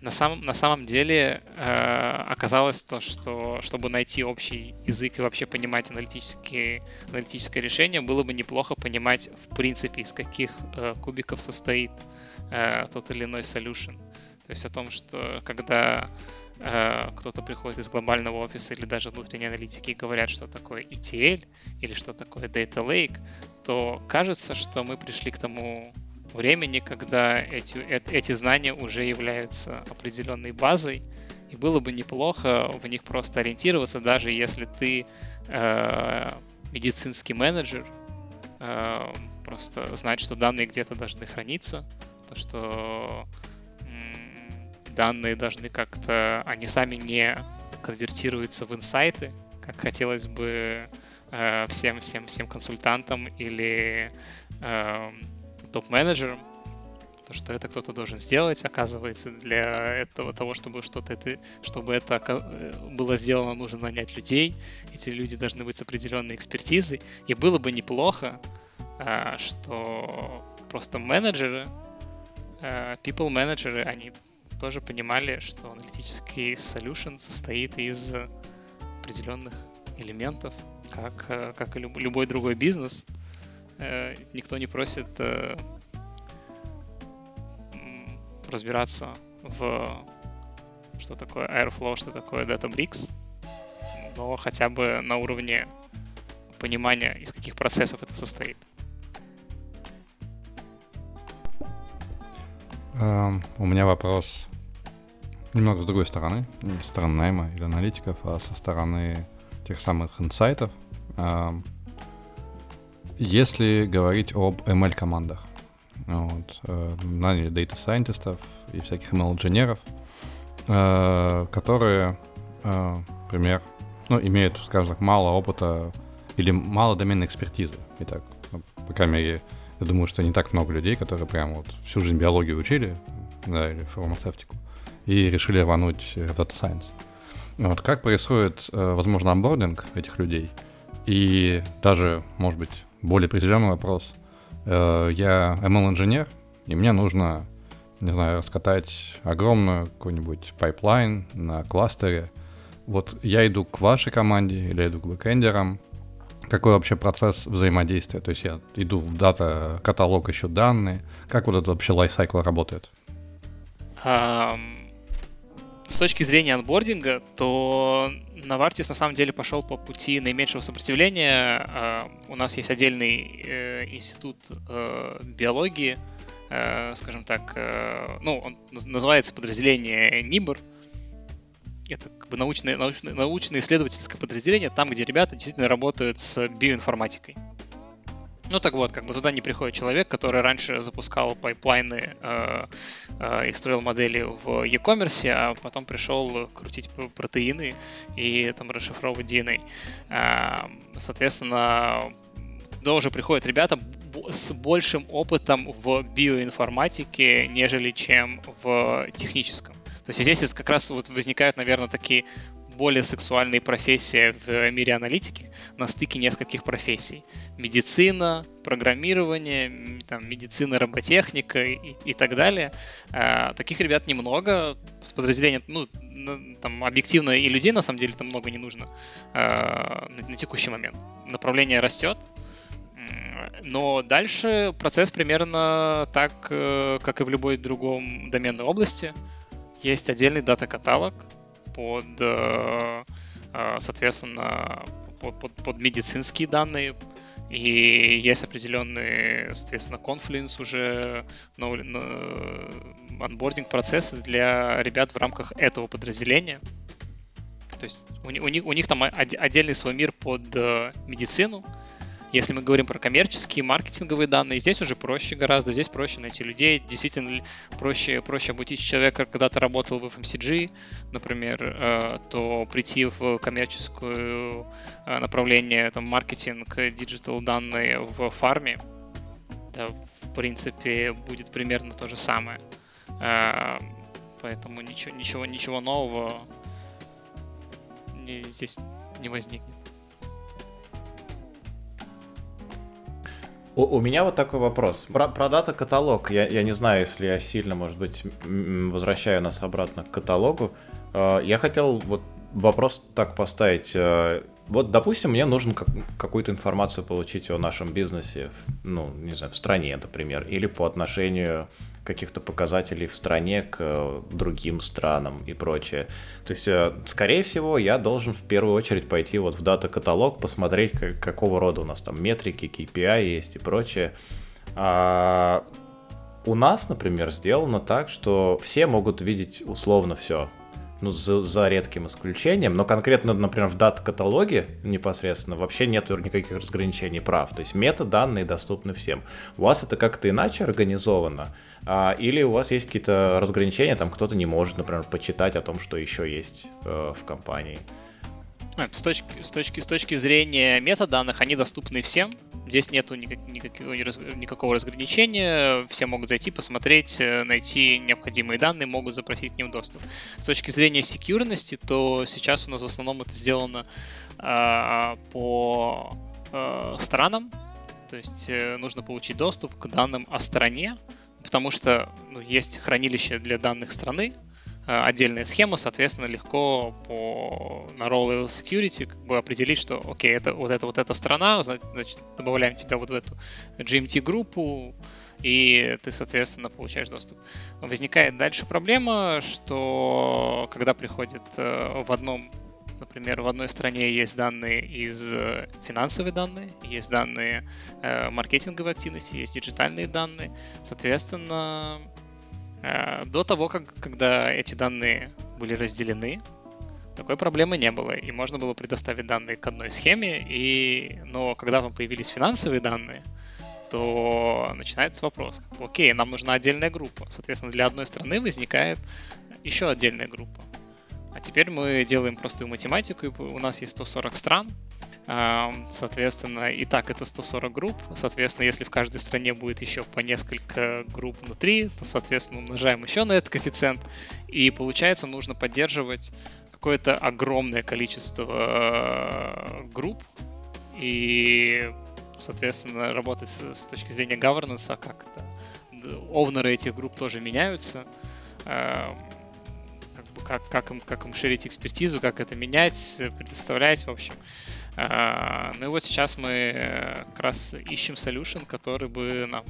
На самом, на самом деле э, оказалось то, что чтобы найти общий язык и вообще понимать аналитические, аналитическое решение, было бы неплохо понимать в принципе, из каких э, кубиков состоит э, тот или иной solution. То есть о том, что когда э, кто-то приходит из глобального офиса или даже внутренней аналитики и говорят, что такое ETL или что такое Data Lake, то кажется, что мы пришли к тому времени, когда эти, эти знания уже являются определенной базой, и было бы неплохо в них просто ориентироваться, даже если ты э, медицинский менеджер, э, просто знать, что данные где-то должны храниться, то, что данные должны как-то, они сами не конвертируются в инсайты, как хотелось бы э, всем, всем, всем консультантам или э, топ-менеджерам, то, что это кто-то должен сделать, оказывается, для этого того, чтобы что-то это, чтобы это э, было сделано, нужно нанять людей. Эти люди должны быть с определенной экспертизой. И было бы неплохо, э, что просто менеджеры people менеджеры, они тоже понимали, что аналитический solution состоит из определенных элементов, как, э, как и любой другой бизнес. Э, никто не просит разбираться в что такое Airflow, что такое Databricks, но хотя бы на уровне понимания, из каких процессов это состоит. У меня вопрос немного с другой стороны, не со стороны найма или аналитиков, а со стороны тех самых инсайтов. Эм, если говорить об ML-командах, Вот. Э, наняли data сайентистов и всяких ML-инженеров, э, которые, э, например, ну, имеют, скажем так, мало опыта или мало доменной экспертизы. Итак, ну, по крайней мере, я думаю, что не так много людей, которые прямо вот всю жизнь биологию учили, да, или фармацевтику, и решили рвануть в Data Science. Вот как происходит, возможно, онбординг этих людей? И даже, может быть, более определенный вопрос. Я ML-инженер, и мне нужно, не знаю, раскатать огромную какой-нибудь pipeline на кластере. Вот я иду к вашей команде или иду к бэкэндерам, какой вообще процесс взаимодействия? То есть я иду в data-каталог, ищу данные. Как вот этот вообще lifecycle работает? Um, с точки зрения onboarding а, то Novartis на самом деле пошел по пути наименьшего сопротивления. У нас есть отдельный uh, институт uh, биологии, Э, скажем так, э, ну, он называется подразделение NIBR. Это как бы научное, научное, научно-исследовательское подразделение, там, где ребята действительно работают с биоинформатикой. Ну так вот, как бы туда не приходит человек, который раньше запускал pipeline ы э, э, и строил модели в e-commerce, а потом пришел крутить протеины и там расшифровывать DNA. Э, соответственно, туда уже приходят ребята с большим опытом в биоинформатике, нежели чем в техническом. То есть здесь как раз вот возникают, наверное, такие более сексуальные профессии в мире аналитики на стыке нескольких профессий. Медицина, программирование, там, медицина, роботехника и, и так далее. А, таких ребят немного. Подразделения, ну, там объективно и людей на самом деле там много не нужно а, на, на текущий момент. Направление растет, но дальше процесс примерно так, э, как и в любой другом доменной области. Есть отдельный дата-каталог под, э, э, соответственно, под, под, под медицинские данные, и есть определенный, соответственно, конфликт уже, на, на, onboarding процессы для ребят в рамках этого подразделения. То есть у, у, них, у них там отдельный свой мир под медицину, если мы говорим про коммерческие, маркетинговые данные, здесь уже проще гораздо, здесь проще найти людей, действительно проще, проще обучить человека, когда ты работал в FMCG, например, э, то прийти в коммерческое э, направление, там, маркетинг, digital данные в фарме, да, в принципе, будет примерно то же самое. Э, поэтому ничего, ничего, ничего нового здесь не возникнет. У, у меня вот такой вопрос. Про, про дата-каталог. Я, я не знаю, если я сильно, может быть, возвращаю нас обратно к каталогу. А, я хотел вот вопрос так поставить. А, вот, допустим, мне нужно какую-то информацию получить о нашем бизнесе, ну, не знаю, в стране, например, или по отношению каких-то показателей в стране к э, другим странам и прочее. То есть, э, скорее всего, я должен в первую очередь пойти вот в дата-каталог, посмотреть, как, какого рода у нас там метрики, KPI есть и прочее. А у нас, например, сделано так, что все могут видеть условно все ну, за, за редким исключением, но конкретно, например, в дата-каталоге непосредственно вообще нет никаких разграничений прав, то есть метаданные доступны всем. У вас это как-то иначе организовано, а, или у вас есть какие-то разграничения, там кто-то не может, например, почитать о том, что еще есть э, в компании. С точки, с, точки, с точки зрения метаданных, они доступны всем. Здесь нету никак, никакого, никакого разграничения. Все могут зайти, посмотреть, э, найти необходимые данные, могут запросить к ним доступ. С точки зрения секьюрности, то сейчас у нас в основном это сделано э, по э, странам. То есть э, нужно получить доступ к данным о стране, потому что ну, есть хранилище для данных страны, Э, отдельная схема, соответственно, легко по на role security как бы определить, что окей, это вот это вот эта страна, значит, добавляем тебя вот в эту GMT группу, и ты, соответственно, получаешь доступ. Возникает дальше проблема, что когда приходит э, в одном, например, в одной стране есть данные из э, финансовой данные, есть данные маркетинговой активности, есть диджитальные данные, соответственно, Э, до того, как, когда эти данные были разделены, такой проблемы не было, и можно было предоставить данные к одной схеме, и, но когда вам появились финансовые данные, то начинается вопрос. Окей, нам нужна отдельная группа. Соответственно, для одной страны возникает еще отдельная группа. А теперь мы делаем простую математику, и у нас есть 140 стран, Соответственно, и так это 140 групп. Соответственно, если в каждой стране будет еще по несколько групп внутри, то, соответственно, умножаем еще на этот коэффициент. И получается, нужно поддерживать какое-то огромное количество э, групп. И, соответственно, работать с, точки зрения governance, как-то овнеры этих групп тоже меняются как, как, им, как им ширить экспертизу, как это менять, предоставлять, в общем. А, ну и вот сейчас мы э, как раз ищем solution, который бы нам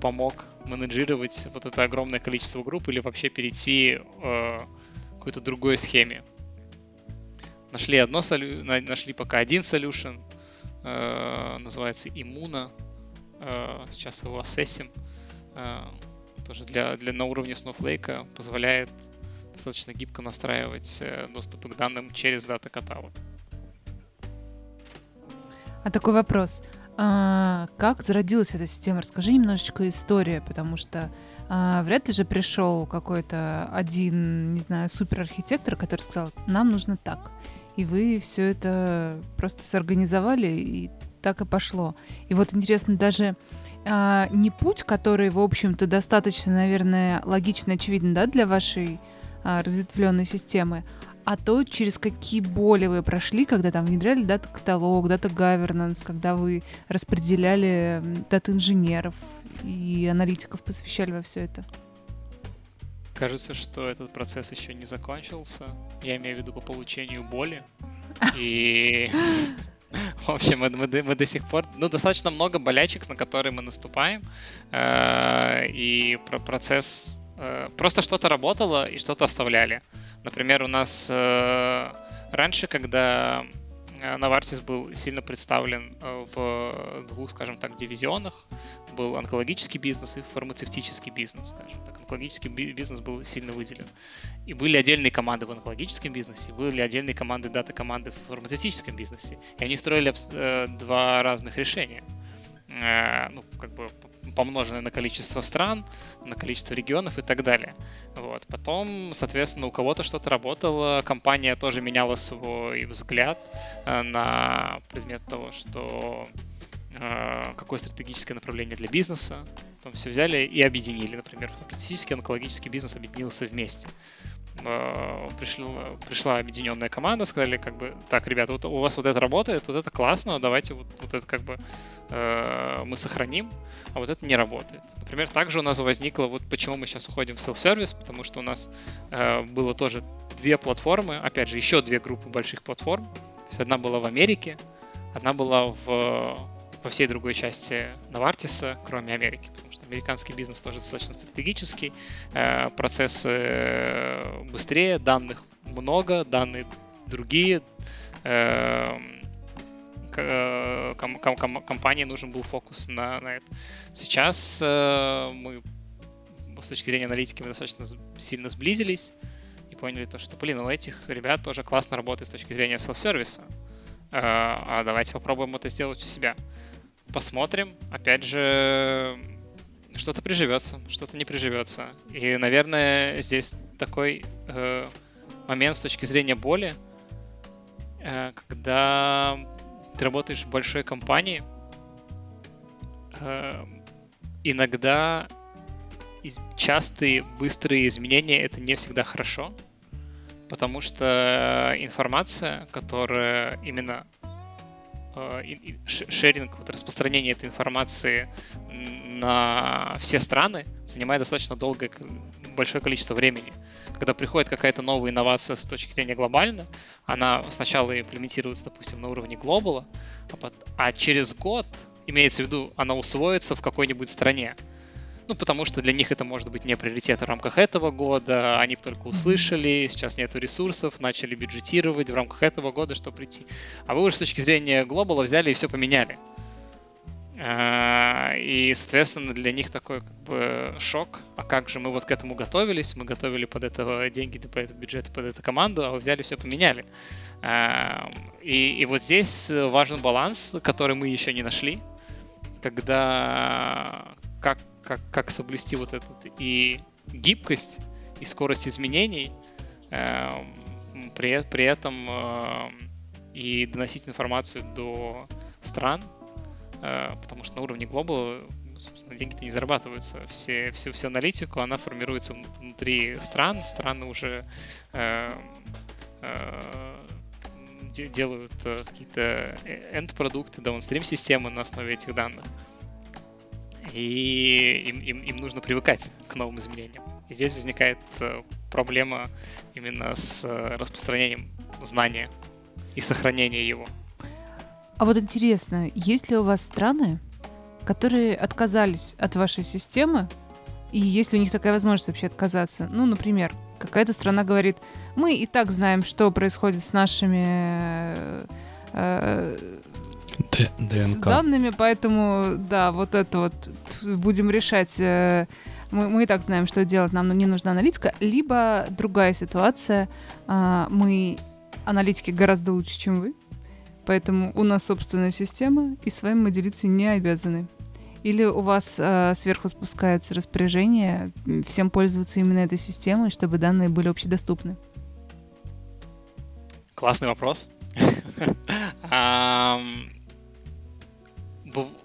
помог менеджировать вот это огромное количество групп или вообще перейти э, к какой-то другой схеме. Нашли одно нашли пока один solution, э, называется Imuna. Сейчас его ассессим. Тоже для, для, на уровне Snowflake позволяет достаточно гибко настраивать доступы к данным через дата-каталог. А такой вопрос. А, как зародилась эта система? Расскажи немножечко историю, потому что а, вряд ли же пришел какой-то один, не знаю, суперархитектор, который сказал, нам нужно так. И вы все это просто сорганизовали, и так и пошло. И вот интересно, даже а, не путь, который, в общем-то, достаточно, наверное, логично очевиден да, для вашей а, разветвленной системы, а то, через какие боли вы прошли, когда там внедряли дата-каталог, дата-гавернанс, когда вы распределяли дата-инженеров и аналитиков, посвящали во все это? Кажется, что этот процесс еще не закончился. Я имею в виду по получению боли. И в общем, мы, мы, мы до сих пор... Ну, достаточно много болячек, на которые мы наступаем. Э, и про процесс... Э, просто что-то работало и что-то оставляли. Например, у нас э, раньше, когда Novartis был сильно представлен э, в двух, скажем так, дивизионах. Был онкологический бизнес и фармацевтический бизнес, скажем так. Онкологический бизнес был сильно выделен. И были отдельные команды в онкологическом бизнесе, были отдельные команды, дата-команды в фармацевтическом бизнесе. И они строили э, два разных решения. Ну, как бы помноженное на количество стран, на количество регионов и так далее. Вот. Потом, соответственно, у кого-то что-то работало, компания тоже меняла свой взгляд э, на предмет того, что э, какое стратегическое направление для бизнеса. Потом все взяли и объединили. Например, фармацевтический онкологический бизнес объединился вместе. Э, пришла, пришла объединенная команда, сказали, как бы, так, ребята, вот у вас вот это работает, вот это классно, давайте вот, вот это как бы э, мы сохраним, а вот это не работает. Например, также у нас возникло, вот почему мы сейчас уходим в self-сервис, потому что у нас э, было тоже две платформы, опять же, еще две группы больших платформ. То есть одна была в Америке, одна была в, во всей другой части Навартиса, кроме Америки, американский бизнес тоже достаточно стратегический, э, процессы э, быстрее, данных много, данные другие, э, ком, ком, ком, компании нужен был фокус на, на это. Сейчас мы с точки зрения аналитики мы достаточно сильно сблизились и поняли то, что, блин, у этих ребят тоже классно работает с точки зрения селф-сервиса. А давайте попробуем это сделать у себя. Посмотрим. Опять же, что-то приживется, что-то не приживется. И, наверное, здесь такой э, момент с точки зрения боли, э, когда ты работаешь в большой компании, э, иногда из, частые быстрые изменения это не всегда хорошо, потому что информация, которая именно Э, шеринг, вот распространение этой информации на все страны занимает достаточно долгое, большое количество времени. Когда приходит какая-то новая инновация с точки зрения глобально, она сначала имплементируется, допустим, на уровне глобала, а, а через год, имеется в виду, она усвоится в какой-нибудь стране. Ну, потому что для них это может быть не приоритет в рамках этого года, они только услышали, сейчас нету ресурсов, начали бюджетировать в рамках этого года, что прийти. А вы уже с точки зрения глобала взяли и все поменяли. А, и, соответственно, для них такой как бы шок. А как же мы вот к этому готовились? Мы готовили под этого деньги, под этот бюджет, под эту команду, а вы взяли все поменяли. А, и, и вот здесь важен баланс, который мы еще не нашли когда как, как, как соблюсти вот этот и гибкость, и скорость изменений, э, при, при этом э, и доносить информацию до стран, э, потому что на уровне глобала собственно, деньги-то не зарабатываются. Все, всю, всю аналитику, она формируется внутри стран. Страны уже э, э, делают э, какие-то end-продукты, downstream-системы на основе этих данных. И им, им, им нужно привыкать к новым изменениям. И здесь возникает э, проблема именно с э, распространением знания и сохранением его. А вот интересно, есть ли у вас страны, которые отказались от вашей системы, и есть ли у них такая возможность вообще отказаться? Ну, например, какая-то страна говорит, мы и так знаем, что происходит с нашими э, с данными, поэтому, да, вот это вот будем решать. Э, мы, мы и так знаем, что делать, нам не нужна аналитика. Либо другая ситуация, э, мы аналитики гораздо лучше, чем вы, поэтому у нас собственная система, и с вами мы делиться не обязаны. Или у вас э, сверху спускается распоряжение всем пользоваться именно этой системой, чтобы данные были общедоступны? Классный вопрос.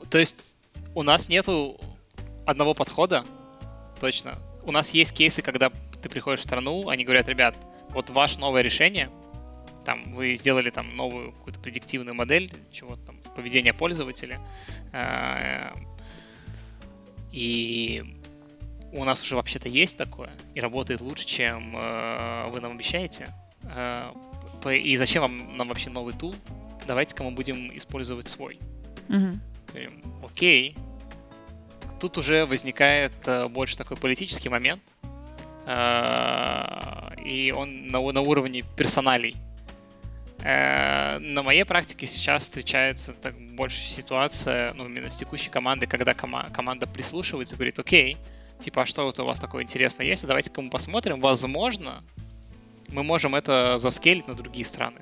То есть у нас нету одного подхода, точно. У нас есть кейсы, когда ты приходишь в страну, они говорят, ребят, вот ваше новое решение, там вы сделали там новую какую-то предиктивную модель, чего-то там, поведения пользователя, э, и у нас уже вообще-то есть такое, и работает лучше, чем э, вы нам обещаете. Э, и зачем вам нам вообще новый тул? Давайте-ка мы будем использовать свой. Угу. Окей. Тут уже возникает э, больше такой политический момент. Э, и он на, уровне персоналей. Э, на моей практике сейчас встречается так, больше ситуация, ну, именно с текущей командой, когда кома- команда прислушивается, говорит, окей, типа, а что вот у вас такое интересное есть, давайте-ка мы посмотрим, возможно, мы можем это заскелить на другие страны.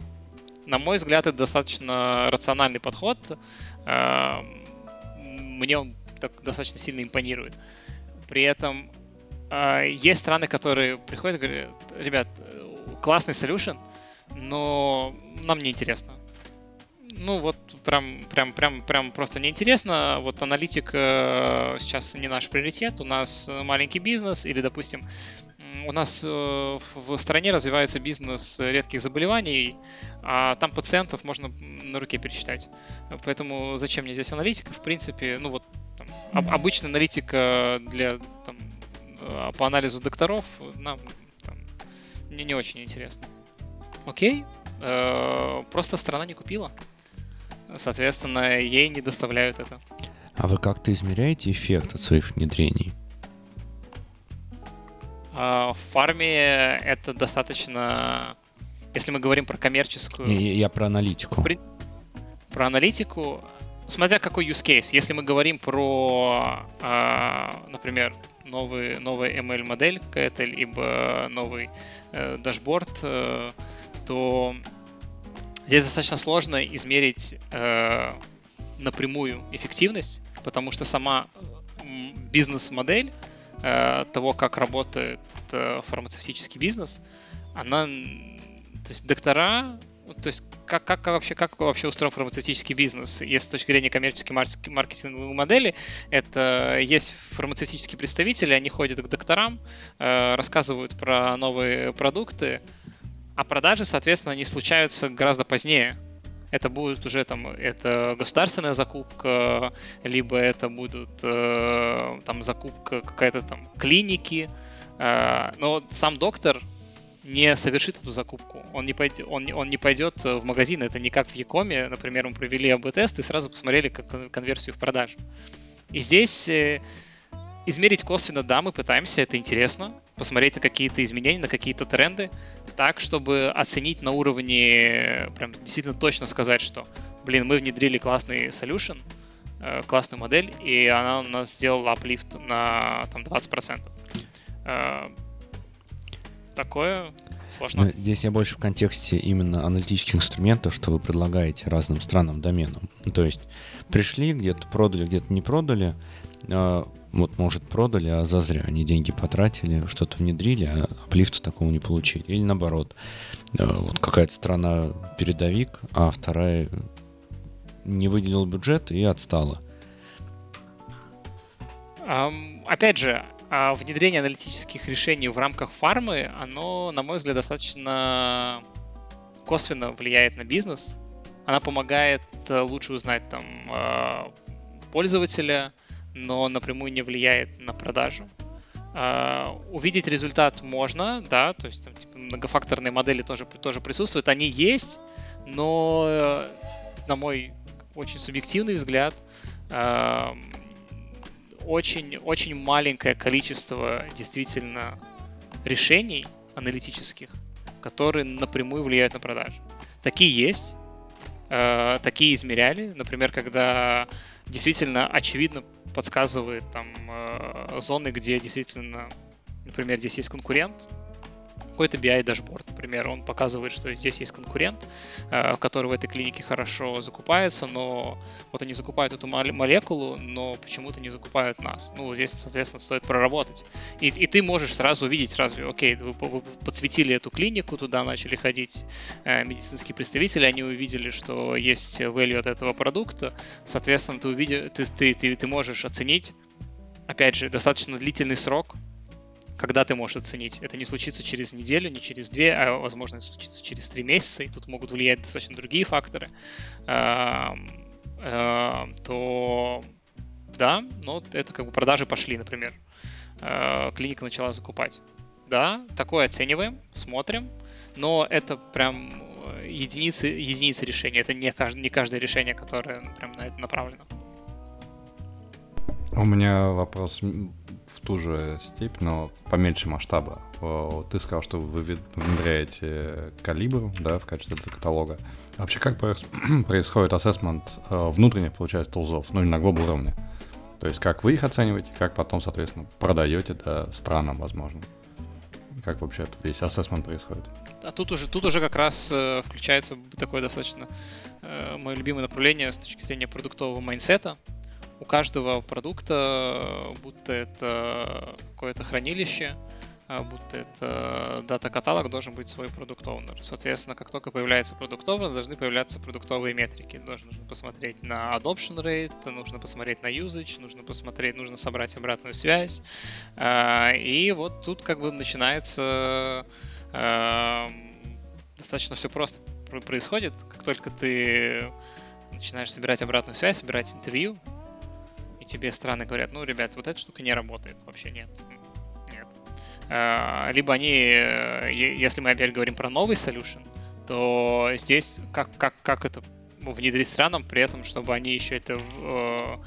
На мой взгляд, это достаточно рациональный подход. Э, мне он так достаточно сильно импонирует. При этом э, есть страны, которые приходят и говорят, ребят, классный solution, но нам не интересно. Ну вот прям, прям, прям, прям просто неинтересно. Вот аналитик э, сейчас не наш приоритет. У нас маленький бизнес или, допустим, у нас э, в стране развивается бизнес редких заболеваний, а там пациентов можно на руке пересчитать. Поэтому зачем мне здесь аналитика? В принципе, ну вот там, об, обычная аналитика для там, э, по анализу докторов нам там, не, не очень интересно. Окей, э, просто страна не купила. Соответственно, ей не доставляют это. А вы как-то измеряете эффект от своих внедрений? А, в фарме это достаточно... Если мы говорим про коммерческую... Я, я про аналитику. При... Про аналитику, смотря какой use case. Если мы говорим про, а, например, новый, новый ML-модель какая-то, либо новый э, дашборд, э, то здесь достаточно сложно измерить э, напрямую эффективность, потому что сама бизнес-модель того, как работает э, фармацевтический бизнес, она, то есть доктора, то есть как, как, как, вообще, как вообще устроен фармацевтический бизнес? Если с точки зрения коммерческой маркетинговой модели, это есть фармацевтические представители, они ходят к докторам, э, рассказывают про новые продукты, а продажи, соответственно, они случаются гораздо позднее. Это будет уже там, это государственная закупка, либо это будут э, там закупка какая-то там клиники. Э, но сам доктор не совершит эту закупку. Он не, пойдет, он, он не пойдет в магазин. Это не как в Якоме. Например, мы провели АБ-тест и сразу посмотрели как конверсию в продажу. И здесь э, измерить косвенно, да, мы пытаемся, это интересно. Посмотреть на какие-то изменения, на какие-то тренды так, чтобы оценить на уровне, прям действительно точно сказать, что, блин, мы внедрили классный solution, э, классную модель, и она у нас сделала аплифт на там, 20%. Э, такое сложно. Но здесь я больше в контексте именно аналитических инструментов, что вы предлагаете разным странам, доменам. То есть пришли, где-то продали, где-то не продали, вот, может, продали, а зазря они деньги потратили, что-то внедрили, а аплифта такого не получили. Или наоборот, а, вот какая-то страна передовик, а вторая не выделила бюджет и отстала. Опять же, а внедрение аналитических решений в рамках фармы, оно, на мой взгляд, достаточно косвенно влияет на бизнес. Она помогает э, лучше узнать там пользователя, но напрямую не влияет на продажу. Uh, увидеть результат можно, да, то есть там типа, многофакторные модели тоже, тоже присутствуют, они есть, но на мой очень субъективный взгляд, uh, очень, очень маленькое количество действительно решений аналитических, которые напрямую влияют на продажи. Такие есть, э, такие измеряли. Например, когда действительно очевидно подсказывает там э, зоны, где действительно, например, здесь есть конкурент, какой-то BI-дашборд, например, он показывает, что здесь есть конкурент, э, который в этой клинике хорошо закупается, но вот они закупают эту молекулу, но почему-то не закупают нас. Ну, здесь, соответственно, стоит проработать. И, и ты можешь сразу увидеть, сразу, окей, вы, подсветили эту клинику, туда начали ходить э, медицинские представители, они увидели, что есть value от этого продукта, соответственно, ты, увидел, ты, ты, ты, ты можешь оценить, опять же, достаточно длительный срок, когда ты можешь оценить. Это не случится через неделю, не через две, а, возможно, это случится через три месяца, и тут могут влиять достаточно другие факторы, то да, но это как бы продажи пошли, например. А, клиника начала закупать. Да, такое оцениваем, смотрим, но это прям единицы, единицы решения. Это не каждое, не каждое решение, которое прям на это направлено. У меня вопрос в ту же степь, но поменьше масштаба. Ты сказал, что вы внедряете калибр да, в качестве каталога. Вообще как происходит ассессмент э, внутренних, получается, тулзов, ну, на глобал уровне? То есть как вы их оцениваете, как потом, соответственно, продаете да, странам, возможно? Как вообще весь ассессмент происходит? А тут уже, тут уже как раз э, включается такое достаточно э, мое любимое направление с точки зрения продуктового майнсета у каждого продукта, будто это какое-то хранилище, а будто это дата-каталог, должен быть свой продукт оунер Соответственно, как только появляется продукт должны появляться продуктовые метрики. Нужно посмотреть на adoption rate, нужно посмотреть на usage, нужно посмотреть, нужно собрать обратную связь. А, и вот тут как бы начинается а, достаточно все просто происходит. Как только ты начинаешь собирать обратную связь, собирать интервью, тебе страны говорят, ну, ребят, вот эта штука не работает, вообще нет. Нет. А, либо они, э, если мы опять говорим про новый solution, то здесь как, как, как это внедрить странам, при этом, чтобы они еще это э,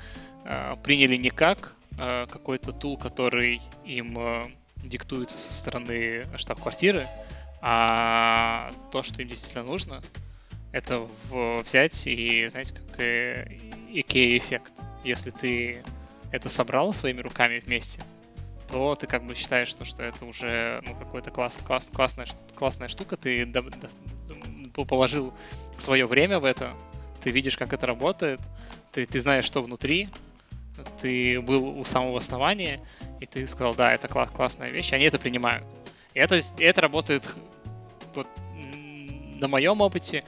э, приняли не как какой-то тул, который им диктуется со стороны штаб-квартиры, а то, что им действительно нужно, это взять и, знаете, как IKEA-эффект если ты это собрал своими руками вместе, то ты как бы считаешь, что, что это уже ну, какая-то класс, класс, классная, классная штука, ты до, до, положил свое время в это, ты видишь, как это работает, ты, ты знаешь, что внутри, ты был у самого основания, и ты сказал, да, это класс, классная вещь, они это принимают. И это, это работает вот, на моем опыте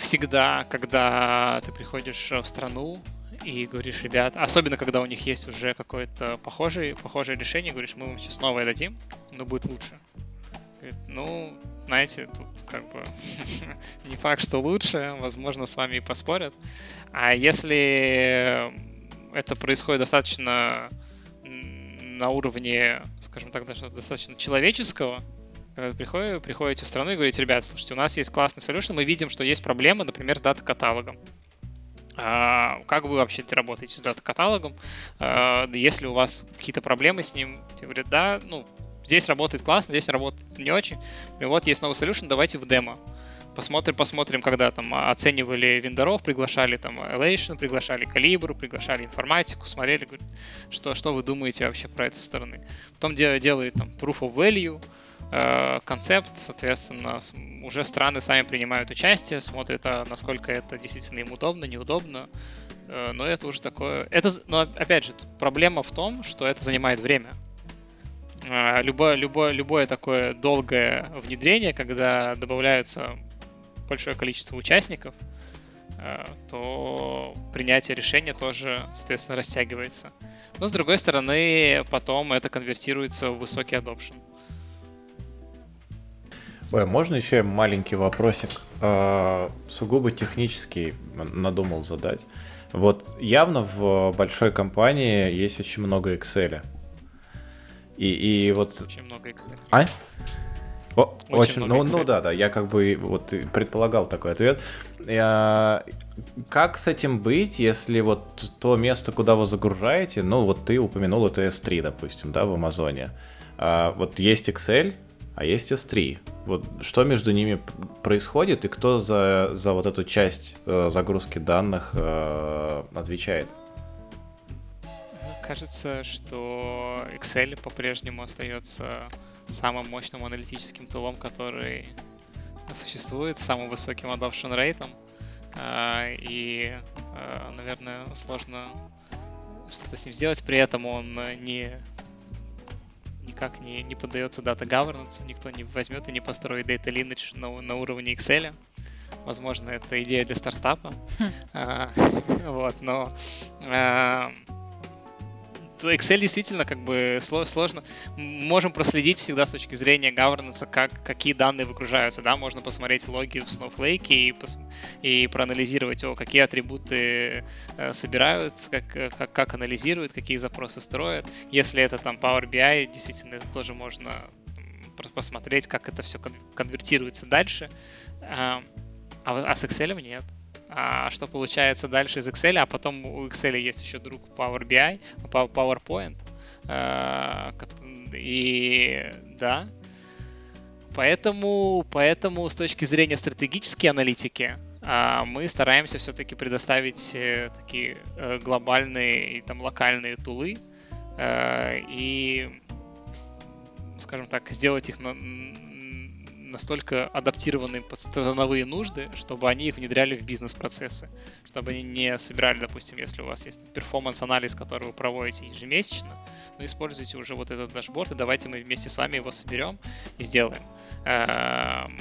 всегда, когда ты приходишь в страну, и говоришь, ребят, особенно когда у них есть уже какое-то похожее, похожее решение, говоришь, мы вам сейчас новое дадим, но будет лучше. Говорит, ну, знаете, тут как бы не факт, что лучше, возможно, с вами и поспорят. А если это происходит достаточно на уровне, скажем так, даже достаточно человеческого, когда вы приходите, приходите в страну и говорите, ребят, слушайте, у нас есть классный solution, мы видим, что есть проблема, например, с дата-каталогом. А, как вы вообще работаете с дата-каталогом? А, если у вас какие-то проблемы с ним, тебе говорят, да, ну, здесь работает классно, здесь работает не очень. И вот есть новый solution, давайте в демо посмотрим, посмотрим, когда там оценивали вендоров, приглашали там Elation, приглашали Калибру, приглашали информатику, смотрели, что, что вы думаете вообще про это стороны. Потом делали там proof of value, концепт, соответственно, уже страны сами принимают участие, смотрят, а насколько это действительно им удобно, неудобно. Э, но это уже такое... Это, но опять же, проблема в том, что это занимает время. Любое, любое, любое такое долгое внедрение, когда добавляются большое количество участников, то принятие решения тоже, соответственно, растягивается. Но с другой стороны, потом это конвертируется в высокий adoption. Ой, можно еще маленький вопросик? Э, сугубо технический надумал задать. Вот явно в большой компании есть очень много Excel. И, и вот... Очень много Excel. А? О, очень, очень много ну, ну да, да, я как бы вот предполагал такой ответ. Я... Как с этим быть, если вот то место, куда вы загружаете, ну вот ты упомянул это S3, допустим, да, в Амазоне. А, вот есть Excel, а есть S3. Вот что между ними происходит и кто за, за вот эту часть э, загрузки данных э, отвечает? кажется, что Excel по-прежнему остается самым мощным аналитическим тулом, который существует, самым высоким adoption рейтом. И, а, наверное, сложно что-то с ним сделать. При этом он не никак не, не поддается дата governance, никто не возьмет и не построит data lineage на, на уровне Excel. Возможно, это идея для стартапа. Хм. А, вот, но а, Excel действительно как бы сложно. Можем проследить всегда с точки зрения governance, как, какие данные выгружаются. Да? Можно посмотреть логи в Snowflake и, пос, и проанализировать, о, какие атрибуты э, собираются, как, как, как анализируют, какие запросы строят. Если это там Power BI, действительно, это тоже можно посмотреть, как это все конвертируется дальше. А, а с Excel нет что получается дальше из Excel, а потом у Excel есть еще друг Power BI, PowerPoint. А, и да, поэтому, поэтому с точки зрения стратегической аналитики а, мы стараемся все-таки предоставить э, такие э, глобальные и там локальные тулы э, и, скажем так, сделать их настолько адаптированы под страновые нужды, чтобы они их внедряли в бизнес-процессы, чтобы они не собирали, допустим, если у вас есть performance-анализ, который вы проводите ежемесячно, но используйте уже вот этот dashboard, и давайте мы вместе с вами его соберем и сделаем. Эм,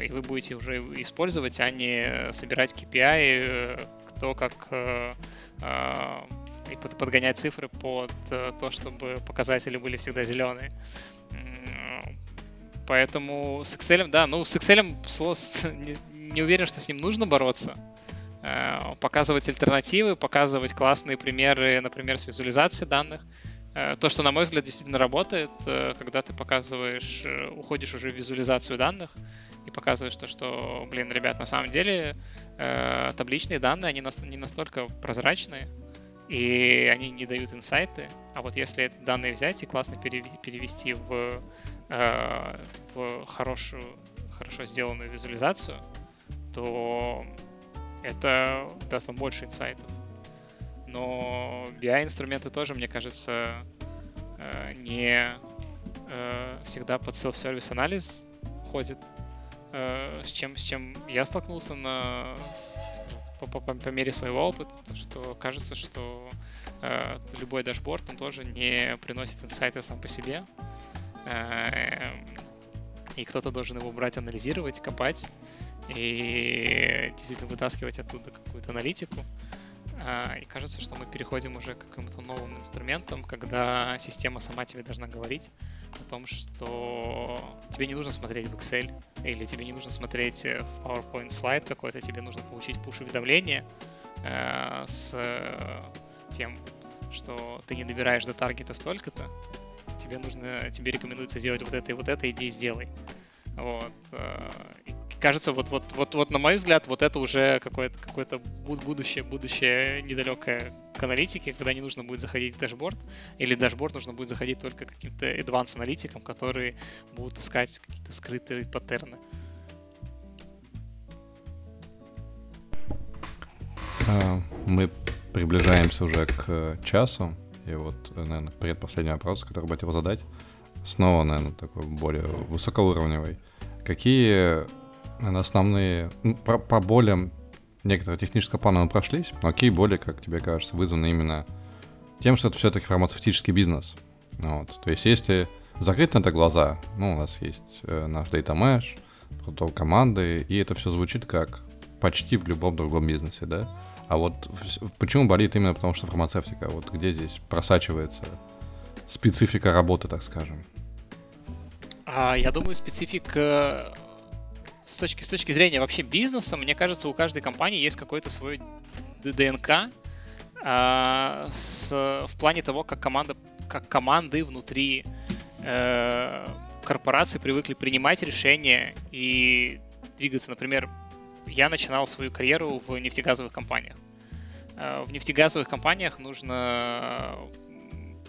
и вы будете уже использовать, а не собирать KPI, кто как э, э, и подгонять цифры под э, то, чтобы показатели были всегда зеленые. Поэтому с Excel, да, ну с Excel не, уверен, что с ним нужно бороться. Э, показывать альтернативы, показывать классные примеры, например, с визуализацией данных. Э, то, что, на мой взгляд, действительно работает, э, когда ты показываешь, уходишь уже в визуализацию данных и показываешь то, что, блин, ребят, на самом деле табличные данные, они не настолько прозрачные, и они не дают инсайты. А вот если эти данные взять и классно перевести в Э, в хорошую, хорошо сделанную визуализацию, то это даст вам больше инсайтов. Но BI-инструменты тоже, мне кажется, э, не э, всегда под self-service анализ ходит, с чем, с чем я столкнулся на, по, по, по мере своего опыта, что кажется, что любой дашборд, он тоже не приносит инсайты сам по себе, и кто-то должен его брать, анализировать, копать и действительно вытаскивать оттуда какую-то аналитику. А, и кажется, что мы переходим уже к каким-то новым инструментам, когда система сама тебе должна говорить о том, что тебе не нужно смотреть в Excel, или тебе не нужно смотреть в PowerPoint слайд какой-то, тебе нужно получить push-уведомление э, с тем, что ты не добираешь до таргета столько-то, тебе нужно, тебе рекомендуется сделать вот это и вот это, иди и сделай. Вот. Э, и кажется, вот, вот, вот, вот на мой взгляд, вот это уже какое-то какое будущее, будущее недалекое к аналитике, когда не нужно будет заходить в дашборд, или дашборд нужно будет заходить только каким-то advanced аналитикам, которые будут искать какие-то скрытые паттерны. А, мы приближаемся уже к часу. И вот, наверное, предпоследний вопрос, который бы хотел задать, снова, наверное, такой более высокоуровневый. Какие наверное, основные, ну, по, по болям некоторые технического плана мы прошлись, но какие боли, как тебе кажется, вызваны именно тем, что это все-таки фармацевтический бизнес? Вот. То есть если закрыть на это глаза, ну, у нас есть э, наш Data Mesh, протокол команды, и это все звучит как почти в любом другом бизнесе, да? А вот почему болит именно потому, что фармацевтика? Вот где здесь просачивается специфика работы, так скажем? А, я думаю, специфика с точки, с точки зрения вообще бизнеса, мне кажется, у каждой компании есть какой-то свой ДНК а, с, в плане того, как команда, как команды внутри э, корпорации привыкли принимать решения и двигаться. Например, я начинал свою карьеру в нефтегазовых компаниях. Э, в нефтегазовых компаниях нужно...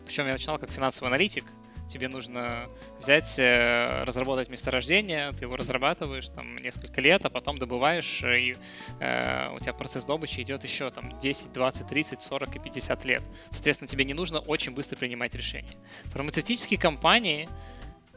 Причем я начинал как финансовый аналитик, тебе нужно взять, э, разработать месторождение, ты его разрабатываешь там несколько лет, а потом добываешь, э, и э, у тебя процесс добычи идет еще там 10, 20, 30, 40 и 50 лет. Соответственно, тебе не нужно очень быстро принимать решения. Фармацевтические компании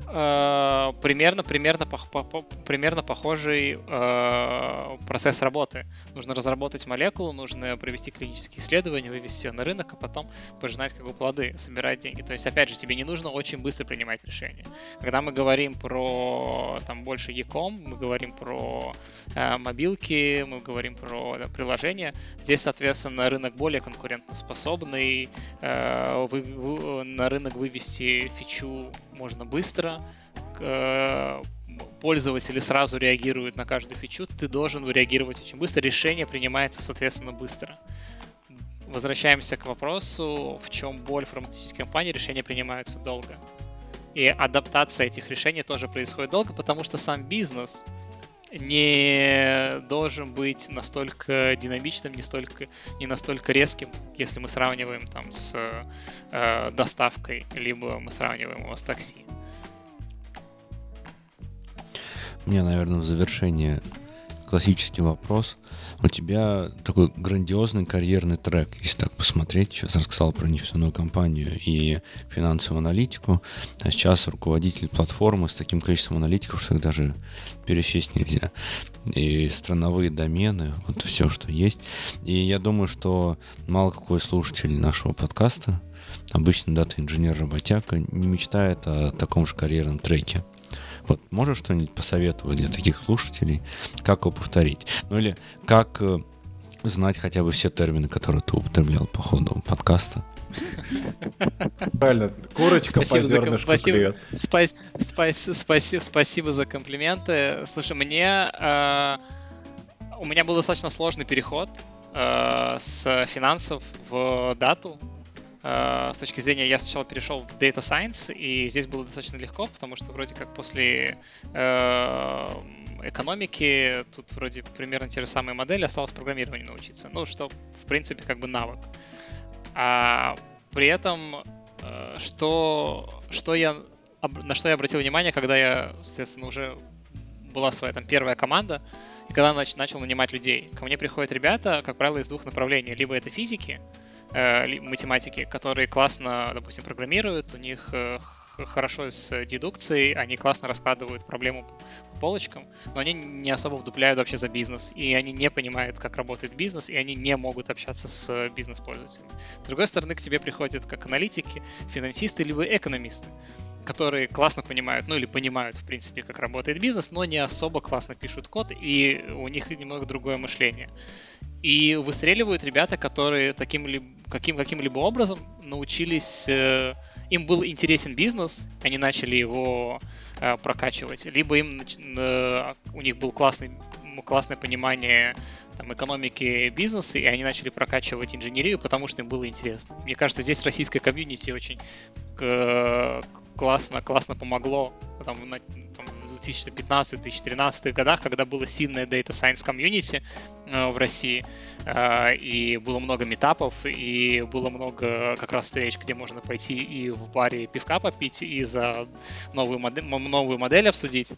э, примерно, примерно, по, по, примерно похожий э, процесс работы. Нужно разработать молекулу, нужно провести клинические исследования, вывести ее на рынок, а потом пожинать как бы плоды, собирать деньги. То есть, опять же, тебе не нужно очень быстро принимать решения. Когда мы говорим про там больше e-com, мы говорим про э, мобилки, мы говорим про да, приложения, здесь, соответственно, рынок более конкурентоспособный, э, вы, вы, на рынок вывести фичу можно быстро, э, пользователи сразу реагируют на каждую фичу, ты должен реагировать очень быстро, решение принимается, соответственно, быстро. Возвращаемся к вопросу, в чем боль фармацевтической компании, решения принимаются долго. И адаптация этих решений тоже происходит долго, потому что сам бизнес не должен быть настолько динамичным, не, столько, не настолько резким, если мы сравниваем там с э, доставкой, либо мы сравниваем его с такси. У меня, наверное, в завершение классический вопрос. У тебя такой грандиозный карьерный трек, если так посмотреть. Сейчас рассказал про нефтяную компанию и финансовую аналитику. А сейчас руководитель платформы с таким количеством аналитиков, что их даже пересчесть нельзя. И страновые домены, вот все, что есть. И я думаю, что мало какой слушатель нашего подкаста, обычный дата-инженер работяга, не мечтает о таком же карьерном треке. Вот можешь что-нибудь посоветовать для таких слушателей, как его повторить? Ну или как э, знать хотя бы все термины, которые ты употреблял по ходу подкаста? Правильно, курочка спасибо по зернышку за, спасибо, спас, спас, спасибо, спасибо за комплименты. Слушай, мне... Э, у меня был достаточно сложный переход э, с финансов в дату. Э, с точки зрения, я сначала перешел в Data Science, и здесь было достаточно легко, потому что вроде как после э, экономики тут вроде примерно те же самые модели, осталось программированию научиться. Ну, что, в принципе, как бы навык. А при этом, э, что, что я, на что я обратил внимание, когда я, соответственно, уже была своя там первая команда, и когда нач, начал нанимать людей. Ко мне приходят ребята, как правило, из двух направлений. Либо это физики, математики, которые классно, допустим, программируют, у них э, хорошо с дедукцией, они классно раскладывают проблему по полочкам, но они не особо вдупляют вообще за бизнес, и они не понимают, как работает бизнес, и они не могут общаться с бизнес-пользователями. С другой стороны, к тебе приходят как аналитики, финансисты, либо экономисты, которые классно понимают, ну или понимают, в принципе, как работает бизнес, но не особо классно пишут код, и у них немного другое мышление. И выстреливают ребята, которые таким ли, каким, каким-либо образом научились... Э, им был интересен бизнес, они начали его э, прокачивать, либо им э, у них был классный, классное понимание там, экономики бизнеса, и они начали прокачивать инженерию, потому что им было интересно. Мне кажется, здесь российская комьюнити очень классно, классно помогло там, там, 2015-2013 годах, когда было сильное Data Science комьюнити э, в России, э, и было много метапов, и было много как раз встреч, где можно пойти и в баре пивка попить, и за новую модель, новую модель обсудить.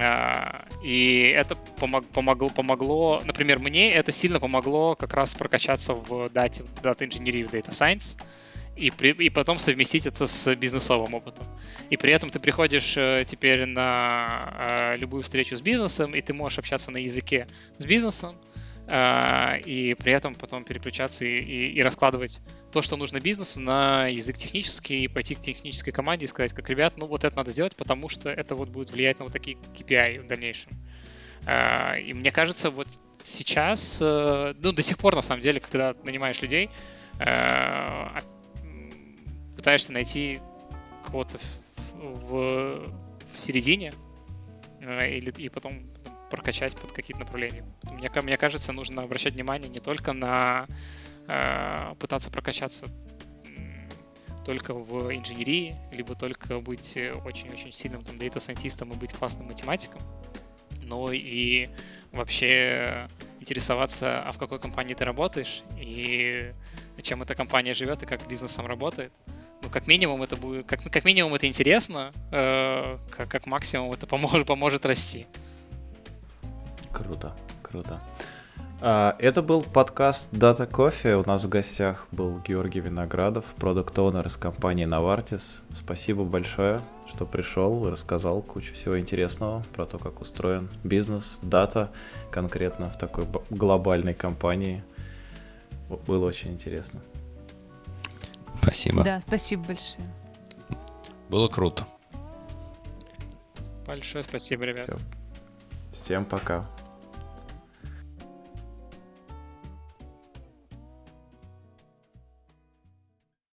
А, и это помог, помогло, помогло, например, мне это сильно помогло как раз прокачаться в дате, в дата инженерии, в Data Science, и, при, и потом совместить это с бизнесовым опытом. И при этом ты приходишь э, теперь на э, любую встречу с бизнесом, и ты можешь общаться на языке с бизнесом, э, и при этом потом переключаться и, и, и раскладывать то, что нужно бизнесу, на язык технический, и пойти к технической команде и сказать, как, ребят, ну вот это надо сделать, потому что это вот будет влиять на вот такие KPI в дальнейшем. И мне кажется, вот сейчас, ну, до сих пор, на самом деле, когда нанимаешь людей, пытаешься найти кого-то в, в середине э, или, и потом прокачать под какие-то направления. Мне, мне кажется, нужно обращать внимание не только на э, пытаться прокачаться только в инженерии, либо только быть очень-очень сильным там дата-сайентистом и быть классным математиком, но и вообще интересоваться, а в какой компании ты работаешь, и чем эта компания живет, и как бизнес сам работает ну, как минимум это будет, как, как минимум это интересно, э, как, как максимум это поможет, поможет расти. Круто, круто. А, это был подкаст Data Coffee. У нас в гостях был Георгий Виноградов, продукт оунер из компании Novartis. Спасибо большое, что пришел и рассказал кучу всего интересного про то, как устроен бизнес, дата конкретно в такой глобальной компании. Было очень интересно. Спасибо. Да, спасибо большое. Было круто. Большое спасибо, ребят. Все. Всем пока.